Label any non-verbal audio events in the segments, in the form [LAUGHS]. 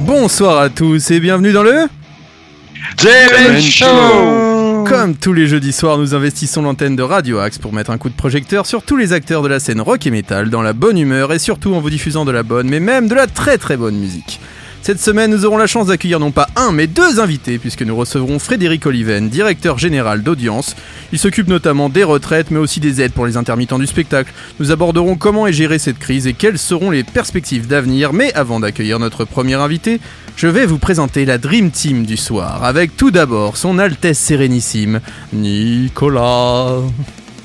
Bonsoir à tous et bienvenue dans le... Demen Show Comme tous les jeudis soirs, nous investissons l'antenne de Radio Axe pour mettre un coup de projecteur sur tous les acteurs de la scène rock et metal dans la bonne humeur et surtout en vous diffusant de la bonne, mais même de la très très bonne musique. Cette semaine, nous aurons la chance d'accueillir non pas un, mais deux invités, puisque nous recevrons Frédéric Oliven, directeur général d'audience. Il s'occupe notamment des retraites, mais aussi des aides pour les intermittents du spectacle. Nous aborderons comment est gérée cette crise et quelles seront les perspectives d'avenir. Mais avant d'accueillir notre premier invité, je vais vous présenter la Dream Team du soir, avec tout d'abord son Altesse Sérénissime, Nicolas.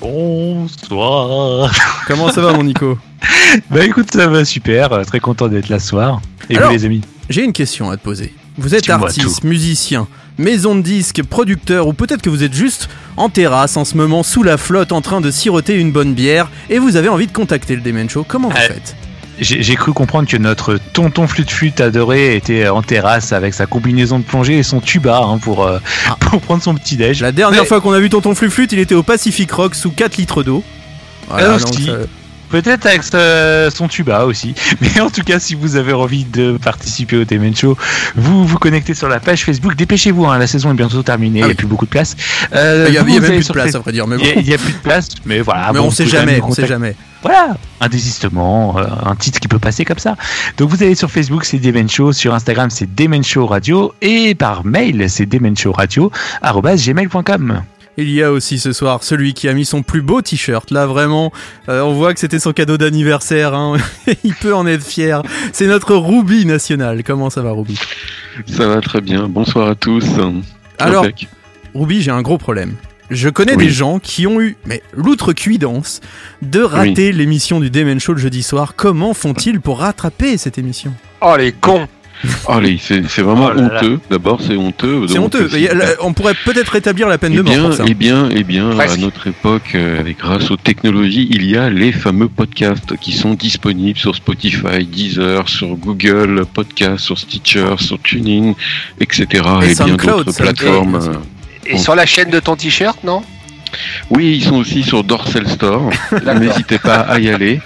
Bonsoir Comment ça va mon Nico? [LAUGHS] Bah écoute, ça va super, très content d'être là ce soir. Et Alors- vous les amis? J'ai une question à te poser. Vous êtes artiste, musicien, maison de disques, producteur, ou peut-être que vous êtes juste en terrasse en ce moment sous la flotte en train de siroter une bonne bière et vous avez envie de contacter le Demen Show. Comment vous Euh, faites? J'ai cru comprendre que notre tonton flûte flûte adoré était en terrasse avec sa combinaison de plongée et son tuba hein, pour, euh, Ah. [LAUGHS] pour prendre son petit déj. La dernière Mais- fois qu'on a vu Tonton Fluflute, il était au Pacific Rock sous 4 litres d'eau. Voilà, Peut-être avec son tuba aussi. [LAUGHS] Mais en tout cas, si vous avez envie de participer au Demen Show, vous vous connectez sur la page Facebook. Dépêchez-vous, hein, la saison est bientôt terminée, Ah il n'y oui. a plus beaucoup de place. Euh, il y a, vous, y a vous même allez plus de place à vrai dire. Il n'y a, plus de place, mais voilà. mais bon, on vous sait jamais, on sait jamais. Voilà, un désistement, euh, un titre qui peut passer comme ça. Donc vous allez sur Facebook, c'est Demen Show, sur Instagram, c'est Demen Show Radio, et par mail, c'est demenshowradio@gmail.com. Il y a aussi ce soir celui qui a mis son plus beau t-shirt. Là, vraiment, euh, on voit que c'était son cadeau d'anniversaire. hein. [LAUGHS] il peut en être fier. C'est notre Ruby national. Comment ça va, Ruby Ça va très bien. Bonsoir à tous. Alors. Ruby, j'ai un gros problème. Je connais Oui. des gens qui ont eu, mais l'outrecuidance de rater l'émission du Demen Show le jeudi soir. Comment font-ils pour rattraper cette émission? Oh les cons Allez, c'est c'est vraiment Oh honteux. D'abord, c'est honteux. C'est honteux. euh, On pourrait peut-être rétablir la peine Eh de mort bien, pour ça. eh bien, eh bien, à notre époque, euh, avec grâce aux technologies, il y a les fameux podcasts qui sont disponibles sur Spotify, Deezer, sur Google Podcast, sur Stitcher, sur Tuning, etc. Et Et, bien d'autres plateformes. euh. Et sur la chaîne de ton t-shirt, non? Oui, ils sont aussi sur Dorsal Store. N'hésitez pas à y aller.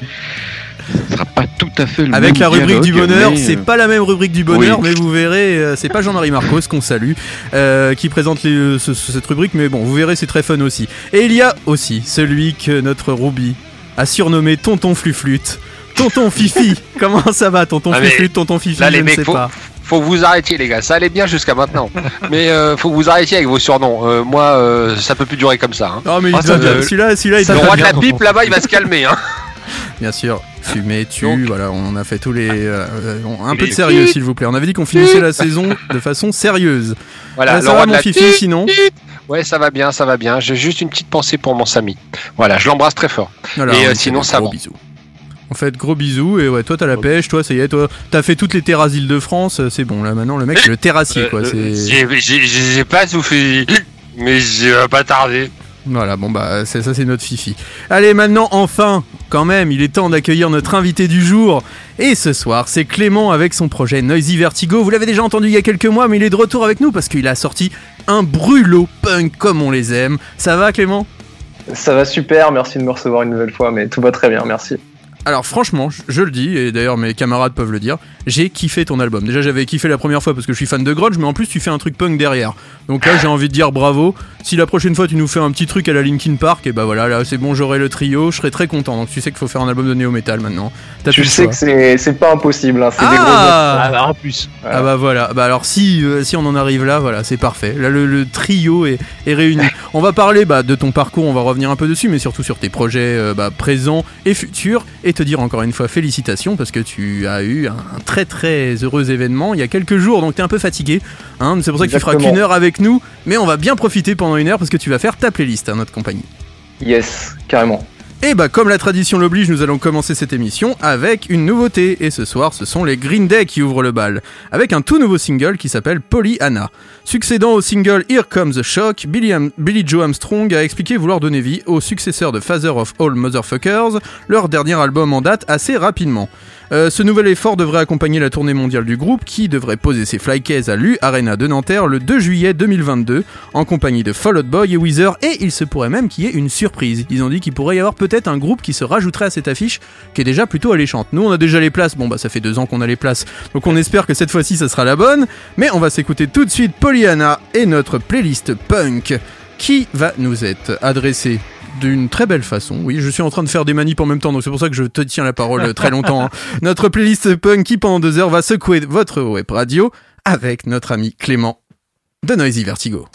Ce sera pas tout à fait le Avec même la rubrique du bonheur, mais, c'est euh, pas la même rubrique du bonheur, oui. mais vous verrez, euh, c'est pas Jean-Marie Marcos qu'on salue, euh, qui présente les- ce- ce- cette rubrique, mais bon, vous verrez, c'est très fun aussi. Et il y a aussi celui que notre Ruby a surnommé Tonton Fluflute. Tonton Fifi, [LAUGHS] comment ça va, Tonton Ah, mais Fluflute, Tonton Fifi, là, je les ne mecs, sais faut- pas. Faut vous arrêtiez les gars, ça allait bien jusqu'à maintenant. [LAUGHS] Mais euh, faut que vous arrêtiez avec vos surnoms. Euh, moi, euh, ça peut plus durer comme ça. hein. Non mais il Ah, bien. va. celui-là, celui-là, Le roi de la pipe là-bas, il va se calmer. Hein. Bien sûr, fumer, tu, Donc- voilà, on a fait tous les... euh, euh, un peu de sérieux, s'il vous plaît. On avait dit qu'on finissait la saison de façon sérieuse. Voilà, ça va, mon Fifi, sinon Ouais, ça va bien, ça va bien. J'ai juste une petite pensée pour mon Samy. Voilà, je l'embrasse très fort. Alors, Et, euh, on fait sinon, ça gros va. bisous. En fait, gros bisous. Et ouais, toi, t'as la pêche. Toi, ça y est, toi, t'as fait toutes les terrasses d'Île-de-France. euh, C'est bon, là, maintenant, le mec, c'est le terrassier, quoi. Euh. J'ai pas soufflé, mais j'ai pas tardé. Voilà, bon, bah, ça, c'est notre Fifi. Allez, maintenant, enfin, quand même, il est temps d'accueillir notre invité du jour. Et ce soir, c'est Clément avec son projet Noisy Vertigo. Vous l'avez déjà entendu il y a quelques mois, mais il est de retour avec nous parce qu'il a sorti un brûlot punk comme on les aime. Ça va, Clément? Ça va super, merci de me recevoir une nouvelle fois, mais tout va très bien, merci. Alors franchement, je- je le dis, et d'ailleurs mes camarades peuvent le dire, j'ai kiffé ton album. Déjà j'avais kiffé la première fois parce que je suis fan de grunge, mais en plus tu fais un truc punk derrière. Donc là j'ai envie de dire bravo. Si la prochaine fois tu nous fais un petit truc à la Linkin Park, et bah voilà, là c'est bon, j'aurai le trio, je serai très content. Donc tu sais qu'il faut faire un album de néo metal maintenant. T'as Tu sais choix. que c'est c'est pas impossible, hein, c'est des gros Ah Ah, bah, en plus. Ah bah voilà, bah alors si, euh, si on en arrive là, voilà, c'est parfait. Là le, le trio est, est réuni. [LAUGHS] On va parler bah, de ton parcours, on va revenir un peu dessus, mais surtout sur tes projets euh, bah, présents et futurs, et te dire encore une fois félicitations parce que tu as eu un, très très heureux événement il y a quelques jours, donc t'es un peu fatigué. Hein, c'est pour ça que tu feras qu'une heure avec nous, mais on va bien profiter pendant une heure parce que tu vas faire ta playlist à notre compagnie. Yes, carrément. Et bah comme la tradition l'oblige, nous allons commencer cette émission avec une nouveauté. Et ce soir, ce sont les Green Day qui ouvrent le bal, avec un tout nouveau single qui s'appelle Pollyanna. Succédant au single Here Comes the Shock, Billy, Joe Armstrong a expliqué vouloir donner vie au successeur de Father of All Motherfuckers, leur dernier album en date assez rapidement. Euh, ce nouvel effort devrait accompagner la tournée mondiale du groupe qui devrait poser ses flycases à l'U Arena de Nanterre le 2 juillet 2022 en compagnie de Fall Out Boy et Weezer. Et il se pourrait même qu'il y ait une surprise. Ils ont dit qu'il pourrait y avoir peut-être un groupe qui se rajouterait à cette affiche qui est déjà plutôt alléchante. Nous on a déjà les places, bon bah ça fait deux ans qu'on a les places. Donc on espère que cette fois-ci ça sera la bonne. Mais on va s'écouter tout de suite Pollyanna et notre playlist punk. Qui va nous être adressée? D'une très belle façon. Oui, je suis en train de faire des manips en même temps, donc c'est pour ça que je te tiens la parole très longtemps. hein. [LAUGHS] Notre playlist punk qui pendant deux heures va secouer votre web radio avec notre ami Clément de Noisy Vertigo.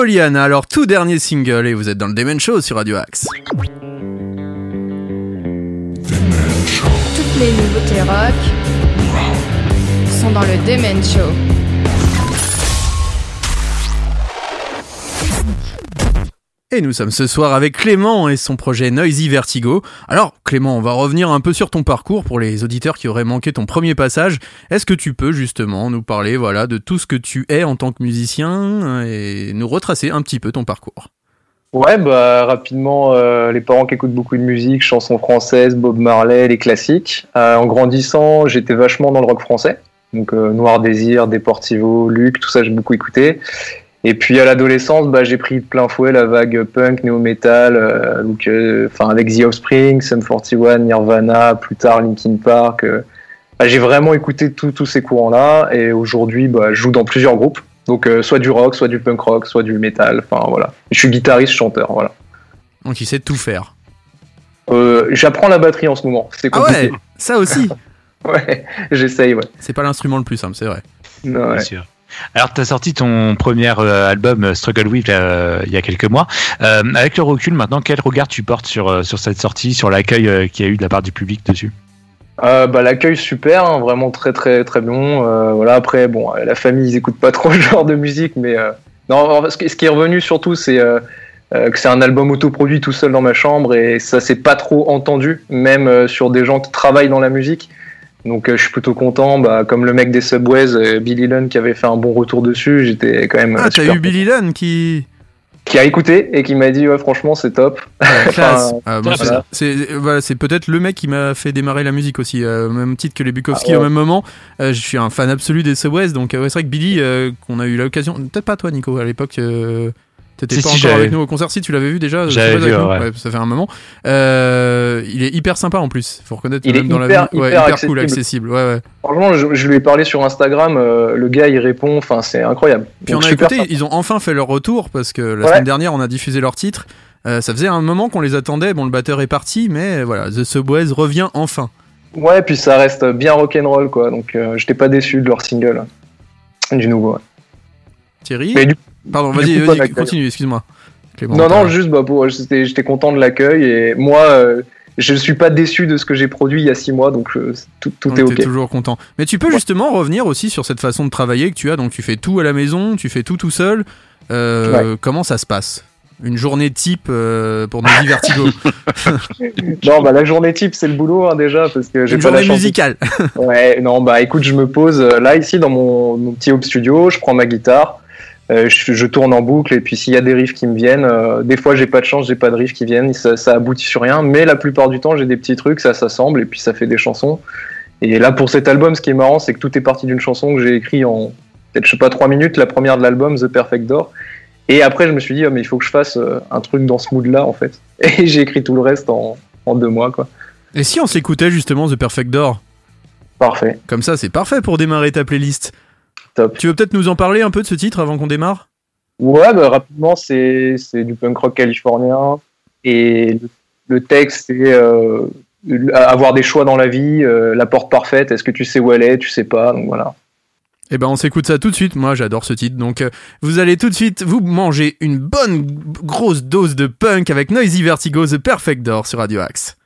Day, Pollyanna, leur tout dernier single et vous êtes dans le Demon Show sur Radio Axe. Toutes les nouveautés rock sont dans le Demen Show. Et nous sommes ce soir avec Clément et son projet Noisy Vertigo. Alors Clément, on va revenir un peu sur ton parcours pour les auditeurs qui auraient manqué ton premier passage. Est-ce que tu peux justement nous parler voilà de tout ce que tu es en tant que musicien et nous retracer un petit peu ton parcours? Ouais, bah rapidement, euh, les parents qui écoutent beaucoup de musique, chansons françaises, Bob Marley, les classiques. Euh, en grandissant, j'étais vachement dans le rock français. Donc euh, Noir Désir, Deportivo, Luc, tout ça j'ai beaucoup écouté. Et puis à l'adolescence, bah, j'ai pris de plein fouet la vague punk, néo-metal, euh, donc, euh, enfin avec The Offspring, Sum 41, Nirvana, plus tard Linkin Park. euh. Bah, j'ai vraiment écouté tous tous ces courants-là, et aujourd'hui, bah, je joue dans plusieurs groupes, donc euh, soit du rock, soit du punk rock, soit du metal. Enfin voilà. Je suis guitariste, chanteur, voilà. Donc il sait tout faire. Euh, J'apprends la batterie en ce moment. C'est Ah compliqué. ouais, ça aussi. [LAUGHS] Ouais, j'essaye, ouais. C'est pas l'instrument le plus simple, c'est vrai. Ouais. Bien sûr. Alors, tu as sorti ton premier euh, album euh, Struggle With euh, il y a quelques mois. Avec le recul, maintenant, quel regard tu portes sur, cette sortie, sur l'accueil qu'il y a eu de la part du public dessus? Bah, l'accueil super, hein, vraiment très très très bon. Voilà après bon, la famille ils écoutent pas [LAUGHS] trop ce genre de musique, mais ce qui est revenu surtout c'est que c'est un album autoproduit tout seul dans ma chambre et ça s'est pas trop entendu, même sur des gens qui travaillent dans la musique. Donc euh, je suis plutôt content, bah, comme le mec des Subways, euh, Billy Lunn qui avait fait un bon retour dessus, j'étais quand même euh, Ah, t'as eu Billy Lunn qui. qui a écouté et qui m'a dit ouais franchement c'est top. [LAUGHS] Enfin, Ah, c'est- voilà. c'est voilà, c'est peut-être le mec qui m'a fait démarrer la musique aussi, euh, au même titre que les Bukowski Ah ouais. au même moment. Euh, je suis un fan absolu des Subways, donc euh, ouais, c'est vrai que Billy, qu'on a eu l'occasion, peut-être pas toi Nico à l'époque. T'étais Si, pas si, encore avec nous au concert, si tu l'avais vu déjà euh, J'avais vu, ouais. ça fait un moment. Euh, il est hyper sympa en plus, faut reconnaître. Il même est dans hyper, la vie. Ouais, hyper hyper cool, accessible. accessible. Ouais, ouais. Franchement je, je lui ai parlé sur Instagram, euh, le gars il répond, enfin c'est incroyable. Puis Donc, on a écouté, sympa. ils ont enfin fait leur retour parce que la Ouais. semaine dernière on a diffusé leur titre. Euh, ça faisait un moment qu'on les attendait. Bon, le batteur est parti, mais voilà, The Subways revient enfin. Ouais, puis ça reste bien rock'n'roll, quoi. Donc, euh, j'étais pas déçu de leur single. Du nouveau. ouais. Thierry, Mais du- coup, pas vas-y, continue, excuse-moi. Non, non, juste, bah, j'étais, content de l'accueil et moi, euh, je suis pas déçu de ce que j'ai produit il y a six mois, donc euh, tout, tout est ok. toujours content. Mais tu peux justement revenir aussi sur cette façon de travailler que tu as. Donc tu fais tout à la maison, tu fais tout tout seul. Euh, Comment ça se passe? Une journée type euh, pour nos Vertigo. [LAUGHS] [LAUGHS] Non, bah, la journée type, c'est le boulot, hein, déjà, parce que j'ai Une pas la journée chance. musicale. Ouais, non, bah, écoute, je me pose là, ici, dans mon, mon petit home studio, je prends ma guitare. Euh, je, je tourne en boucle et puis s'il y a des riffs qui me viennent, euh, des fois j'ai pas de chance, j'ai pas de riffs qui viennent, ça, ça aboutit sur rien, mais la plupart du temps j'ai des petits trucs, ça s'assemble et puis ça fait des chansons. Et là pour cet album, ce qui est marrant, c'est que tout est parti d'une chanson que j'ai écrite en peut-être je sais pas trois minutes, la première de l'album, The Perfect Door. Et après je me suis dit oh, mais il faut que je fasse euh, un truc dans ce mood-là en fait. [LAUGHS] Et j'ai écrit tout le reste en, en deux mois quoi. Et si on s'écoutait justement The Perfect Door? Parfait, Comme ça, c'est parfait pour démarrer ta playlist. Top. Tu veux peut-être nous en parler un peu de ce titre avant qu'on démarre? Ouais, bah, rapidement, c'est du punk rock californien. Et le, le texte, c'est euh, avoir des choix dans la vie, euh, la porte parfaite. Est-ce que tu sais où elle est? Tu sais pas. Donc voilà. Eh ben on s'écoute ça tout de suite, moi j'adore ce titre, donc euh, vous allez tout de suite vous manger une bonne grosse dose de punk avec Noisy Vertigo The Perfect Door sur Radio Axe.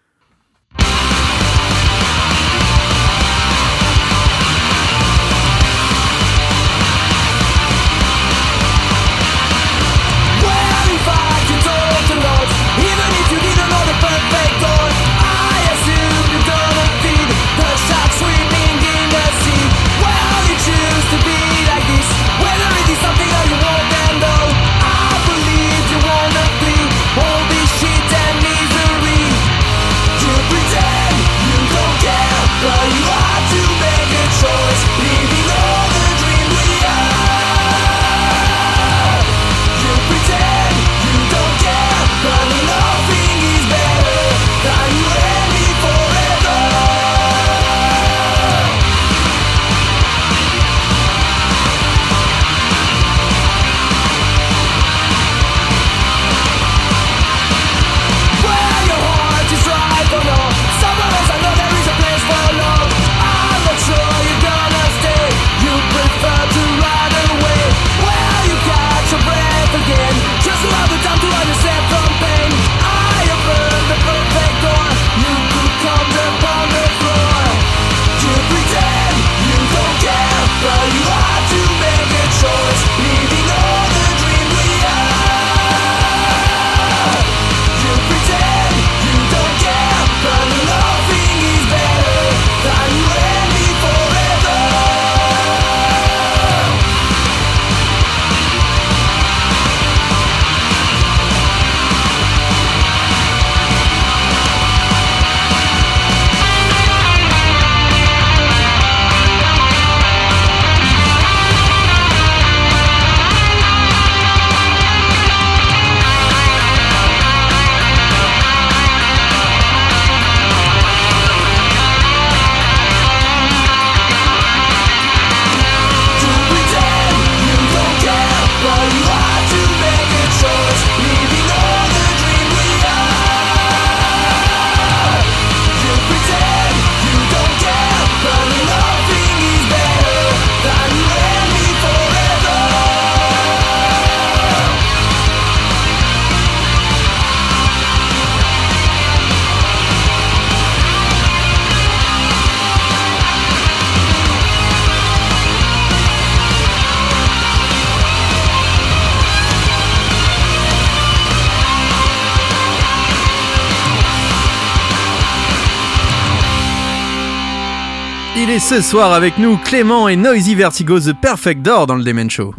Ce soir avec nous, Clément et Noisy Vertigo The Perfect Door dans le Demen Show.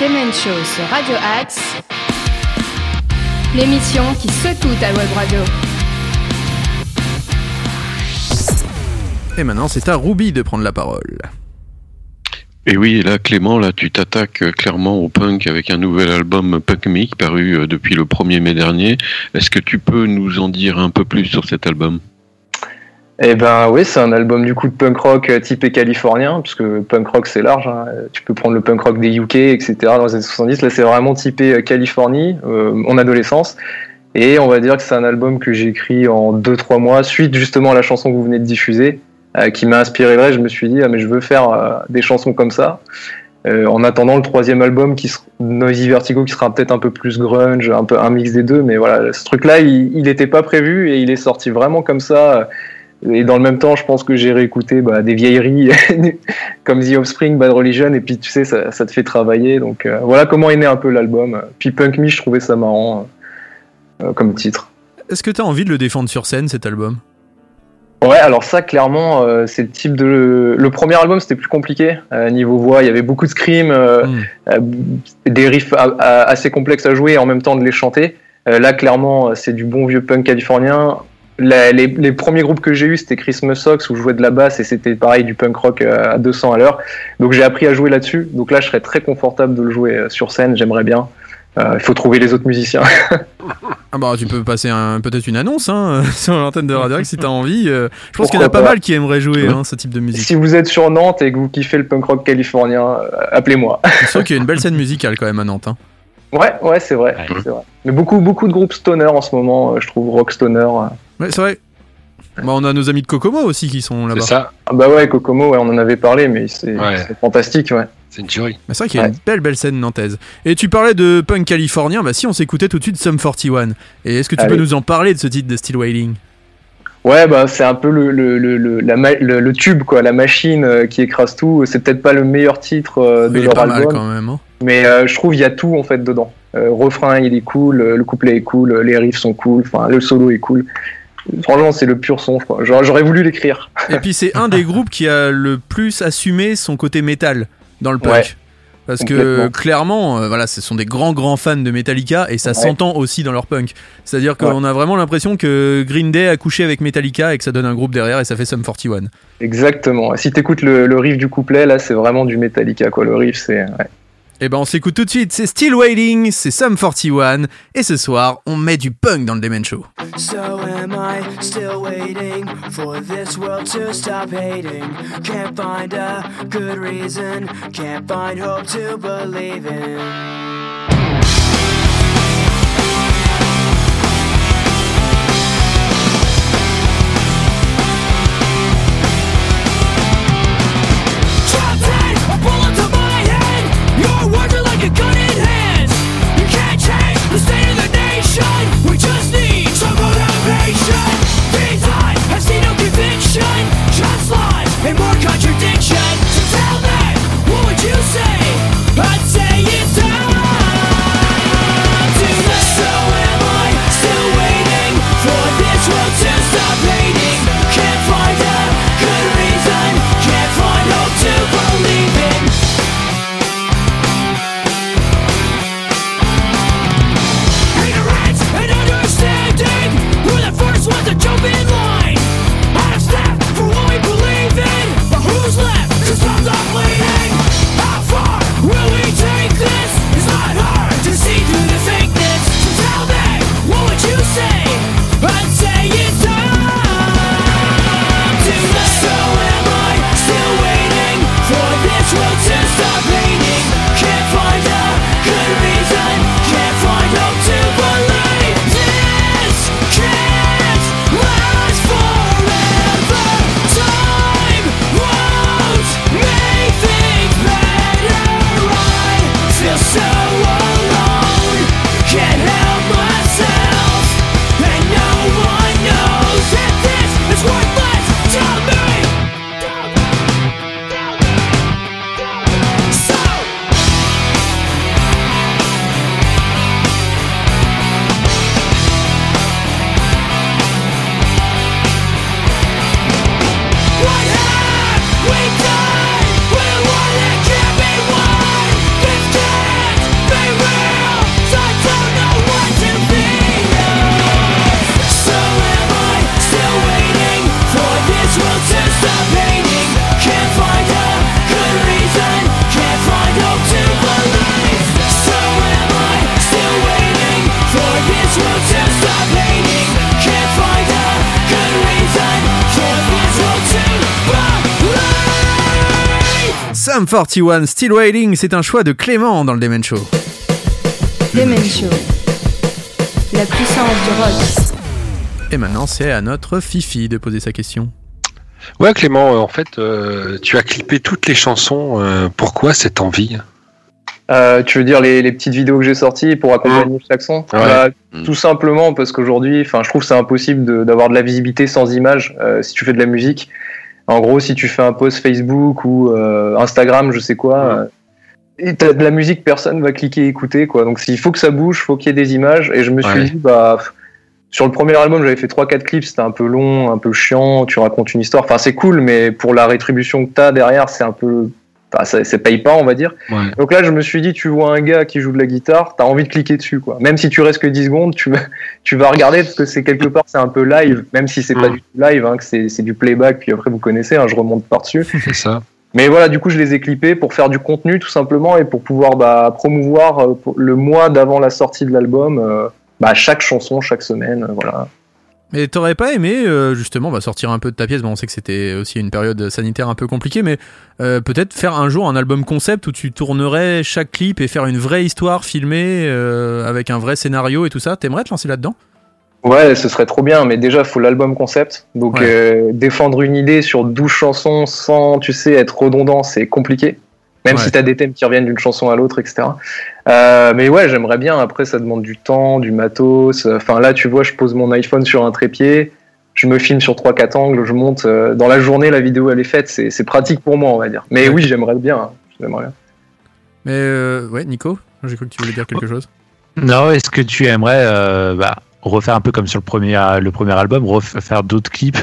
Demen Show sur Radio Axe. L'émission qui secoue ta web radio. Et maintenant, c'est à Ruby de prendre la parole. Et oui, là, Clément, là, tu t'attaques euh, clairement au punk avec un nouvel album Punk Me paru euh, depuis le 1er mai dernier. Est-ce que tu peux nous en dire un peu plus sur cet album? Eh ben oui, c'est un album du coup de punk rock euh, typé californien, parce que punk rock c'est large. hein. Tu peux prendre le punk rock des UK, etc. dans les années 70. Là, c'est vraiment typé euh, Californie, euh, mon adolescence. Et on va dire que c'est un album que j'ai écrit en 2-3 mois, suite justement à la chanson que vous venez de diffuser, qui m'a inspiré vrai. Je me suis dit, ah, mais je veux faire des chansons comme ça. En attendant le troisième album, qui sera Noisy Vertigo, qui sera peut-être un peu plus grunge, un peu un mix des deux. Mais voilà, ce truc-là, il n'était pas prévu et il est sorti vraiment comme ça. Et dans le même temps, je pense que j'ai réécouté bah, des vieilleries [LAUGHS] comme The Offspring, Bad Religion, et puis tu sais, ça, ça te fait travailler. Donc euh, voilà comment est né un peu l'album. Puis Punk Me, je trouvais ça marrant euh, comme titre. Est-ce que tu as envie de le défendre sur scène cet album? Ouais, alors ça, clairement, euh, c'est le type de. Le premier album, c'était plus compliqué. Euh, niveau voix, il y avait beaucoup de screams, euh, Mm. euh, des riffs a- a- assez complexes à jouer et en même temps de les chanter. Euh, là, clairement, c'est du bon vieux punk californien. La- les, les premiers groupes que j'ai eus, c'était Christmas Socks où je jouais de la basse et c'était pareil du punk rock euh, à 200 à l'heure. Donc j'ai appris à jouer là-dessus. Donc là, je serais très confortable de le jouer euh, sur scène. J'aimerais bien. Euh, Il faut trouver les autres musiciens. Ah bah tu peux passer un- peut-être une annonce hein, [LAUGHS] sur l'antenne de Radio si t'as envie. euh, je pense qu'il y en a pas pas. mal qui aimeraient jouer hein, ce type de musique. si vous êtes sur Nantes et que vous kiffez le punk rock californien, euh, appelez-moi. Je sûr qu'il y a une belle scène musicale quand même à Nantes. hein. Ouais, ouais, c'est vrai, Ouais. c'est vrai. Mais beaucoup, beaucoup de groupes stoner en ce moment, euh, je trouve rock stoner. Ouais, c'est vrai. Bah, on a nos amis de Kokomo aussi qui sont C'est là-bas. ça, Ah bah ouais, Kokomo, ouais, on en avait parlé, mais c'est Ouais. c'est fantastique, ouais. c'est une tuerie. Mais c'est vrai qu'il y a Ouais. une belle belle scène nantaise. Et tu parlais de punk californien, bah si on s'écoutait tout de suite Sum 41. Et est-ce que tu Allez. peux nous en parler de ce titre de Still Waiting Ouais, bah c'est un peu le, le, le, le, la ma- le- le tube, quoi, la machine euh, qui écrase tout. C'est peut-être pas le meilleur titre euh, de Il est leur pas mal album, quand même. hein. mais euh, je trouve il y a tout en fait dedans. Euh, refrain, il est cool, euh, le couplet est cool, les riffs sont cool, enfin le solo est cool. Franchement, c'est le pur son. J'aurais voulu l'écrire. Et puis c'est un des [LAUGHS] groupes qui a le plus assumé son côté métal dans le punk. Ouais. Parce que clairement, euh, voilà, ce sont des grands grands fans de Metallica et ça Ouais. s'entend aussi dans leur punk. C'est-à-dire qu'on a vraiment l'impression que Green Day a couché avec Metallica et que ça donne un groupe derrière et ça fait Sum 41. Exactement. Si t'écoutes le, le riff du couplet, là, c'est vraiment du Metallica, quoi. Le riff, c'est. Et ben on s'écoute tout de suite, c'est Still Waiting, c'est Sum 41 et ce soir on met du punk dans le Demen Show. So am I still waiting for this world to stop hating? Can't find a good reason, can't find hope to believe in. 41, Still Waiting, c'est un choix de Clément dans le Demen Show. Demen Show. La puissance du rock. Et maintenant, c'est à notre Fifi de poser sa question. Ouais, Clément, euh, en fait, euh, tu as clippé toutes les chansons. euh, pourquoi cette envie? Euh, tu veux dire les, les petites vidéos que j'ai sorties pour accompagner chaque son? Ouais. Bah, Mm. Tout simplement parce qu'aujourd'hui, enfin, je trouve que c'est impossible de- d'avoir de, la visibilité sans image euh, si tu fais de la musique. En gros, si tu fais un post Facebook ou euh, Instagram, je sais quoi, euh, et t'as de la musique, personne va cliquer écouter quoi. Donc il faut que ça bouge, faut qu'il y ait des images. Et je me suis Ouais. dit bah sur le premier album, j'avais fait trois quatre clips, c'était un peu long, un peu chiant. Tu racontes une histoire, enfin c'est cool, mais pour la rétribution que t'as derrière, c'est un peu, enfin ça, ça paye pas, on va dire. Ouais. Donc là, je me suis dit, tu vois un gars qui joue de la guitare, t'as envie de cliquer dessus, quoi. Même si tu restes que 10 secondes, tu vas, tu vas regarder parce que c'est quelque part, c'est un peu live, même si c'est pas Mm. du tout live, hein, que c'est c'est du playback, puis après vous connaissez, hein, je remonte par-dessus. [LAUGHS] C'est ça. Mais voilà, du coup, je les ai clippés pour faire du contenu, tout simplement, et pour pouvoir bah, promouvoir euh, le mois d'avant la sortie de l'album, euh, bah, chaque chanson, chaque semaine, euh, voilà. Mais t'aurais pas aimé, euh, justement, bah, sortir un peu de ta pièce? Bon, on sait que c'était aussi une période sanitaire un peu compliquée, mais euh, peut-être faire un jour un album concept où tu tournerais chaque clip et faire une vraie histoire filmée euh, avec un vrai scénario et tout ça. T'aimerais te lancer là-dedans? Ouais, ce serait trop bien, mais déjà, faut l'album concept. Donc, Ouais. défendre une idée sur 12 chansons sans, tu sais, être redondant, c'est compliqué. Même Ouais. si t'as des thèmes qui reviennent d'une chanson à l'autre, etc. Euh, mais ouais, j'aimerais bien. Après, ça demande du temps, du matos. Enfin, là, tu vois, je pose mon iPhone sur un trépied, je me filme sur 3-4 angles, je monte. euh, dans la journée, la vidéo, elle est faite. C'est c'est pratique pour moi, on va dire. Mais Ouais. oui, j'aimerais bien. hein. J'aimerais bien. Mais euh, ouais, Nico, j'ai cru que tu voulais dire quelque chose. Non, est-ce que tu aimerais euh, bah, refaire un peu comme sur le premier, le premier album, refaire d'autres clips,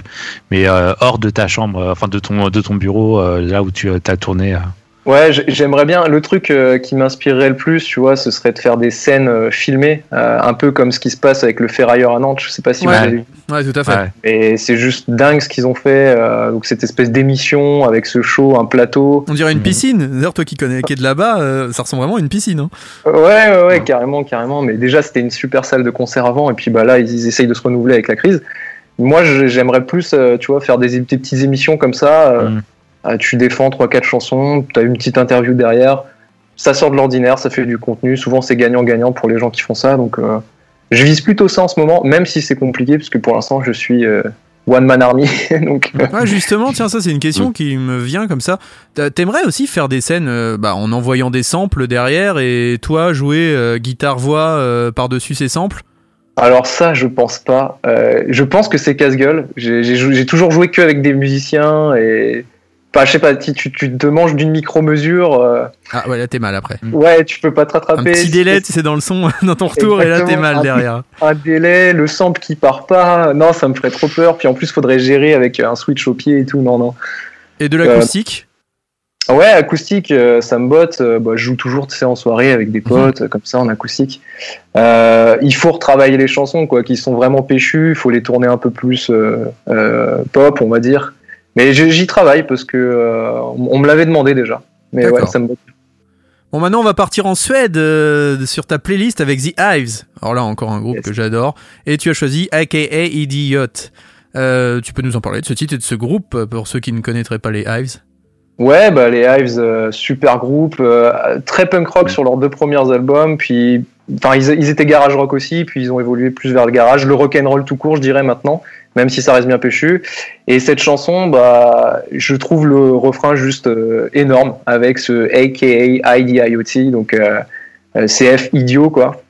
mais euh, hors de ta chambre, enfin de ton, de ton bureau, euh, là où tu as tourné euh? Ouais, j'aimerais bien. Le truc euh, qui m'inspirerait le plus, tu vois, ce serait de faire des scènes euh, filmées, euh, un peu comme ce qui se passe avec le Ferrailleur à Nantes. Je sais pas si Ouais. vous avez vu. Ouais, tout à fait. Ouais. Et c'est juste dingue ce qu'ils ont fait. donc cette espèce d'émission avec ce show, un plateau. On dirait une Mhm. piscine. D'ailleurs, toi qui connais, qui est de là-bas, ça ressemble vraiment à une piscine. Hein. Ouais, ouais, ouais, carrément, carrément. Mais déjà, c'était une super salle de concert avant. Et puis bah là, ils, ils essayent de se renouveler avec la crise. Moi, j'aimerais plus, tu vois, faire des, des petites émissions comme ça. Mhm. Tu défends trois, quatre chansons, tu as une petite interview derrière. Ça sort de l'ordinaire, ça fait du contenu. Souvent, c'est gagnant-gagnant pour les gens qui font ça. Donc, euh, je vise plutôt ça en ce moment, même si c'est compliqué, parce que pour l'instant, je suis euh, one man army. [LAUGHS] donc, euh, Ouais, justement, tiens, ça c'est une question qui me vient comme ça. T'a- T'aimerais aussi faire des scènes euh, bah, en envoyant des samples derrière et toi jouer euh, guitare-voix par-dessus ces samples? Alors ça, je pense pas. Je pense que c'est casse-gueule. J'ai toujours joué que avec des musiciens et Enfin, je sais pas, si tu, tu te manges d'une micro-mesure, euh, Ah ouais, là t'es mal après. ouais, tu peux pas te rattraper. Un petit Si délai, tu sais, dans le son, [LAUGHS] dans ton retour, et là t'es mal Un- derrière. un délai, le sample qui part pas. Non, ça me ferait trop peur. Puis en plus, faudrait gérer avec un switch au pied et tout. Non, non. Et de l'acoustique Ouais, acoustique, euh, ça me botte. Euh, bah, je joue toujours, tu sais, en soirée avec des potes, euh, comme ça, en acoustique. Euh, il faut retravailler les chansons, quoi, qui sont vraiment péchues. Il faut les tourner un peu plus euh, euh, pop, on va dire. Mais j'y travaille parce que euh, on me l'avait demandé déjà. Mais ouais, ça me. Bon, maintenant on va partir en Suède euh, sur ta playlist avec The Hives. Alors là, encore un groupe Yes. que j'adore. Et tu as choisi AKA Idiot. Euh, tu peux nous en parler de ce titre et de ce groupe euh, pour ceux qui ne connaîtraient pas les Hives? Ouais, bah les Hives, euh, super groupe, euh, très punk rock sur leurs deux premiers albums, puis enfin ils, ils étaient garage rock aussi, puis ils ont évolué plus vers le garage, le rock and roll tout court, je dirais maintenant, même si ça reste bien péchu. Et cette chanson, bah je trouve le refrain juste euh, énorme avec ce AKA IDIOT, donc euh, euh, CF idiot quoi.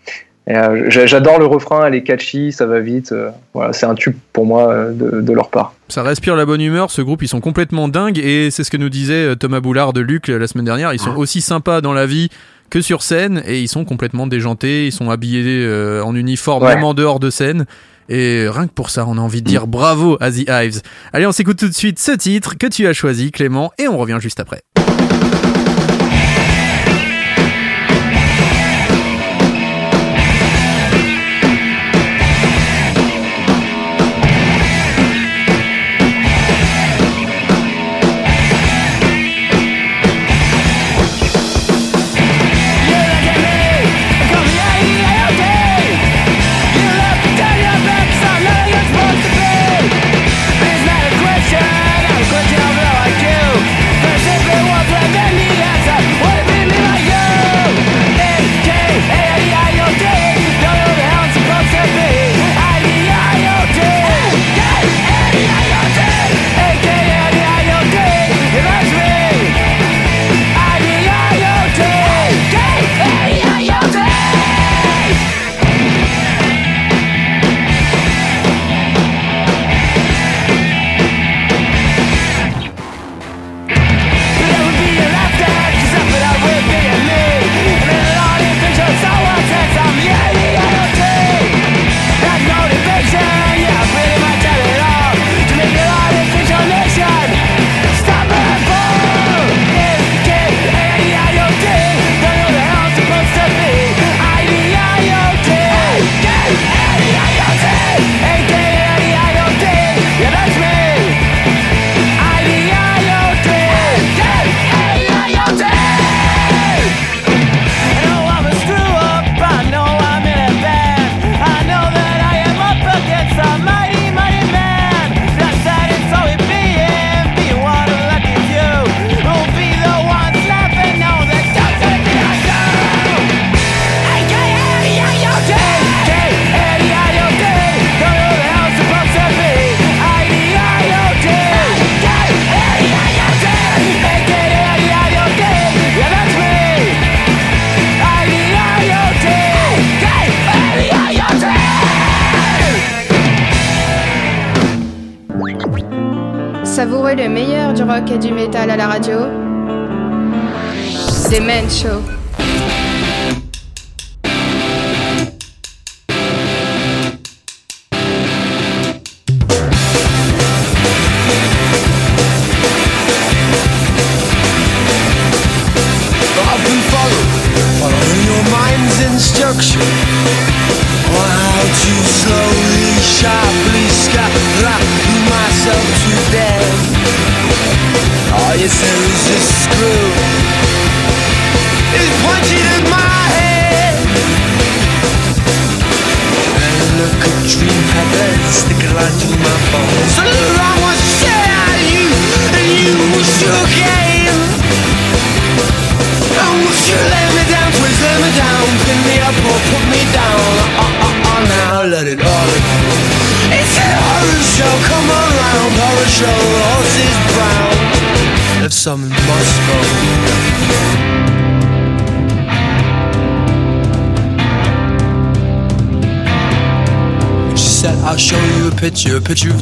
Euh, j'a- J'adore le refrain, elle est catchy, ça va vite. euh, voilà, c'est un tube pour moi euh, de, de leur part. Ça respire la bonne humeur, ce groupe ils sont complètement dingues et c'est ce que nous disait Thomas Boulard de Luc la semaine dernière, ils sont aussi sympas dans la vie que sur scène et ils sont complètement déjantés, ils sont habillés euh, en uniforme Ouais. même en dehors de scène et rien que pour ça on a envie de dire bravo à The Hives. Allez on s'écoute tout de suite ce titre que tu as choisi Clément et on revient juste après.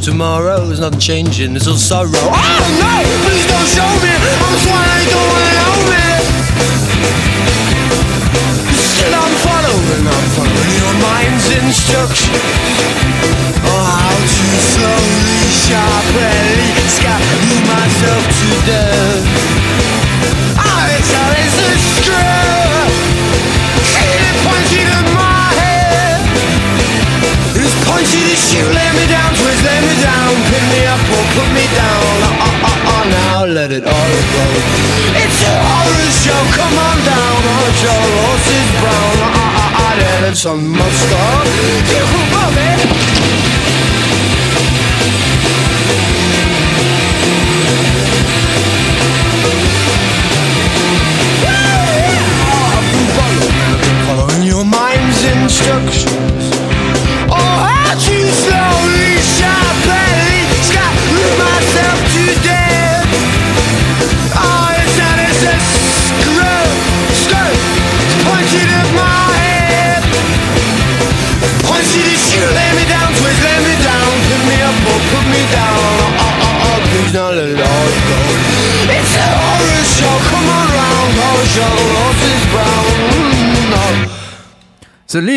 Tomorrow. There's nothing changing, there's all sorrow.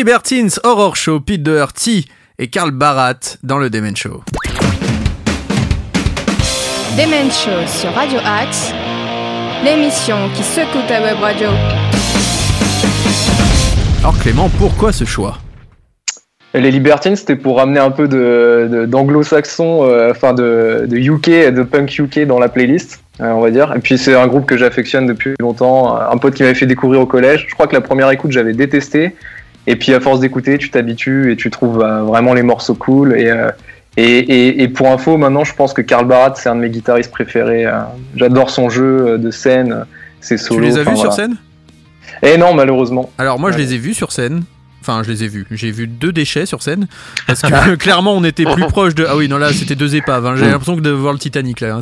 Libertines Horror Show, Pete Doherty et Karl Barat dans le Demen Show. The Men Show sur Radio Axe. L'émission qui secoue ta web radio. Alors Clément, pourquoi ce choix? Les Libertines, c'était pour ramener un peu de- de- d'anglo-saxon, euh, enfin de, de UK, de punk UK dans la playlist, euh, on va dire. Et puis c'est un groupe que j'affectionne depuis longtemps. Un pote qui m'avait fait découvrir au collège. Je crois que la première écoute, j'avais détesté. Et puis à force d'écouter, tu t'habitues et tu trouves euh, vraiment les morceaux cool. Et, euh, et, et, et pour info, maintenant, je pense que Karl Barat, c'est un de mes guitaristes préférés. euh. J'adore son jeu de scène, ses solos. Tu les as vus sur scène? Eh non, malheureusement. Alors moi je les ai vus sur scène. Enfin, je les ai vus. J'ai vu deux déchets sur scène parce que [LAUGHS] [LAUGHS] clairement on était plus proche de. Ah oui, non là c'était deux épaves. hein. J'ai l'impression que de voir le Titanic là. hein.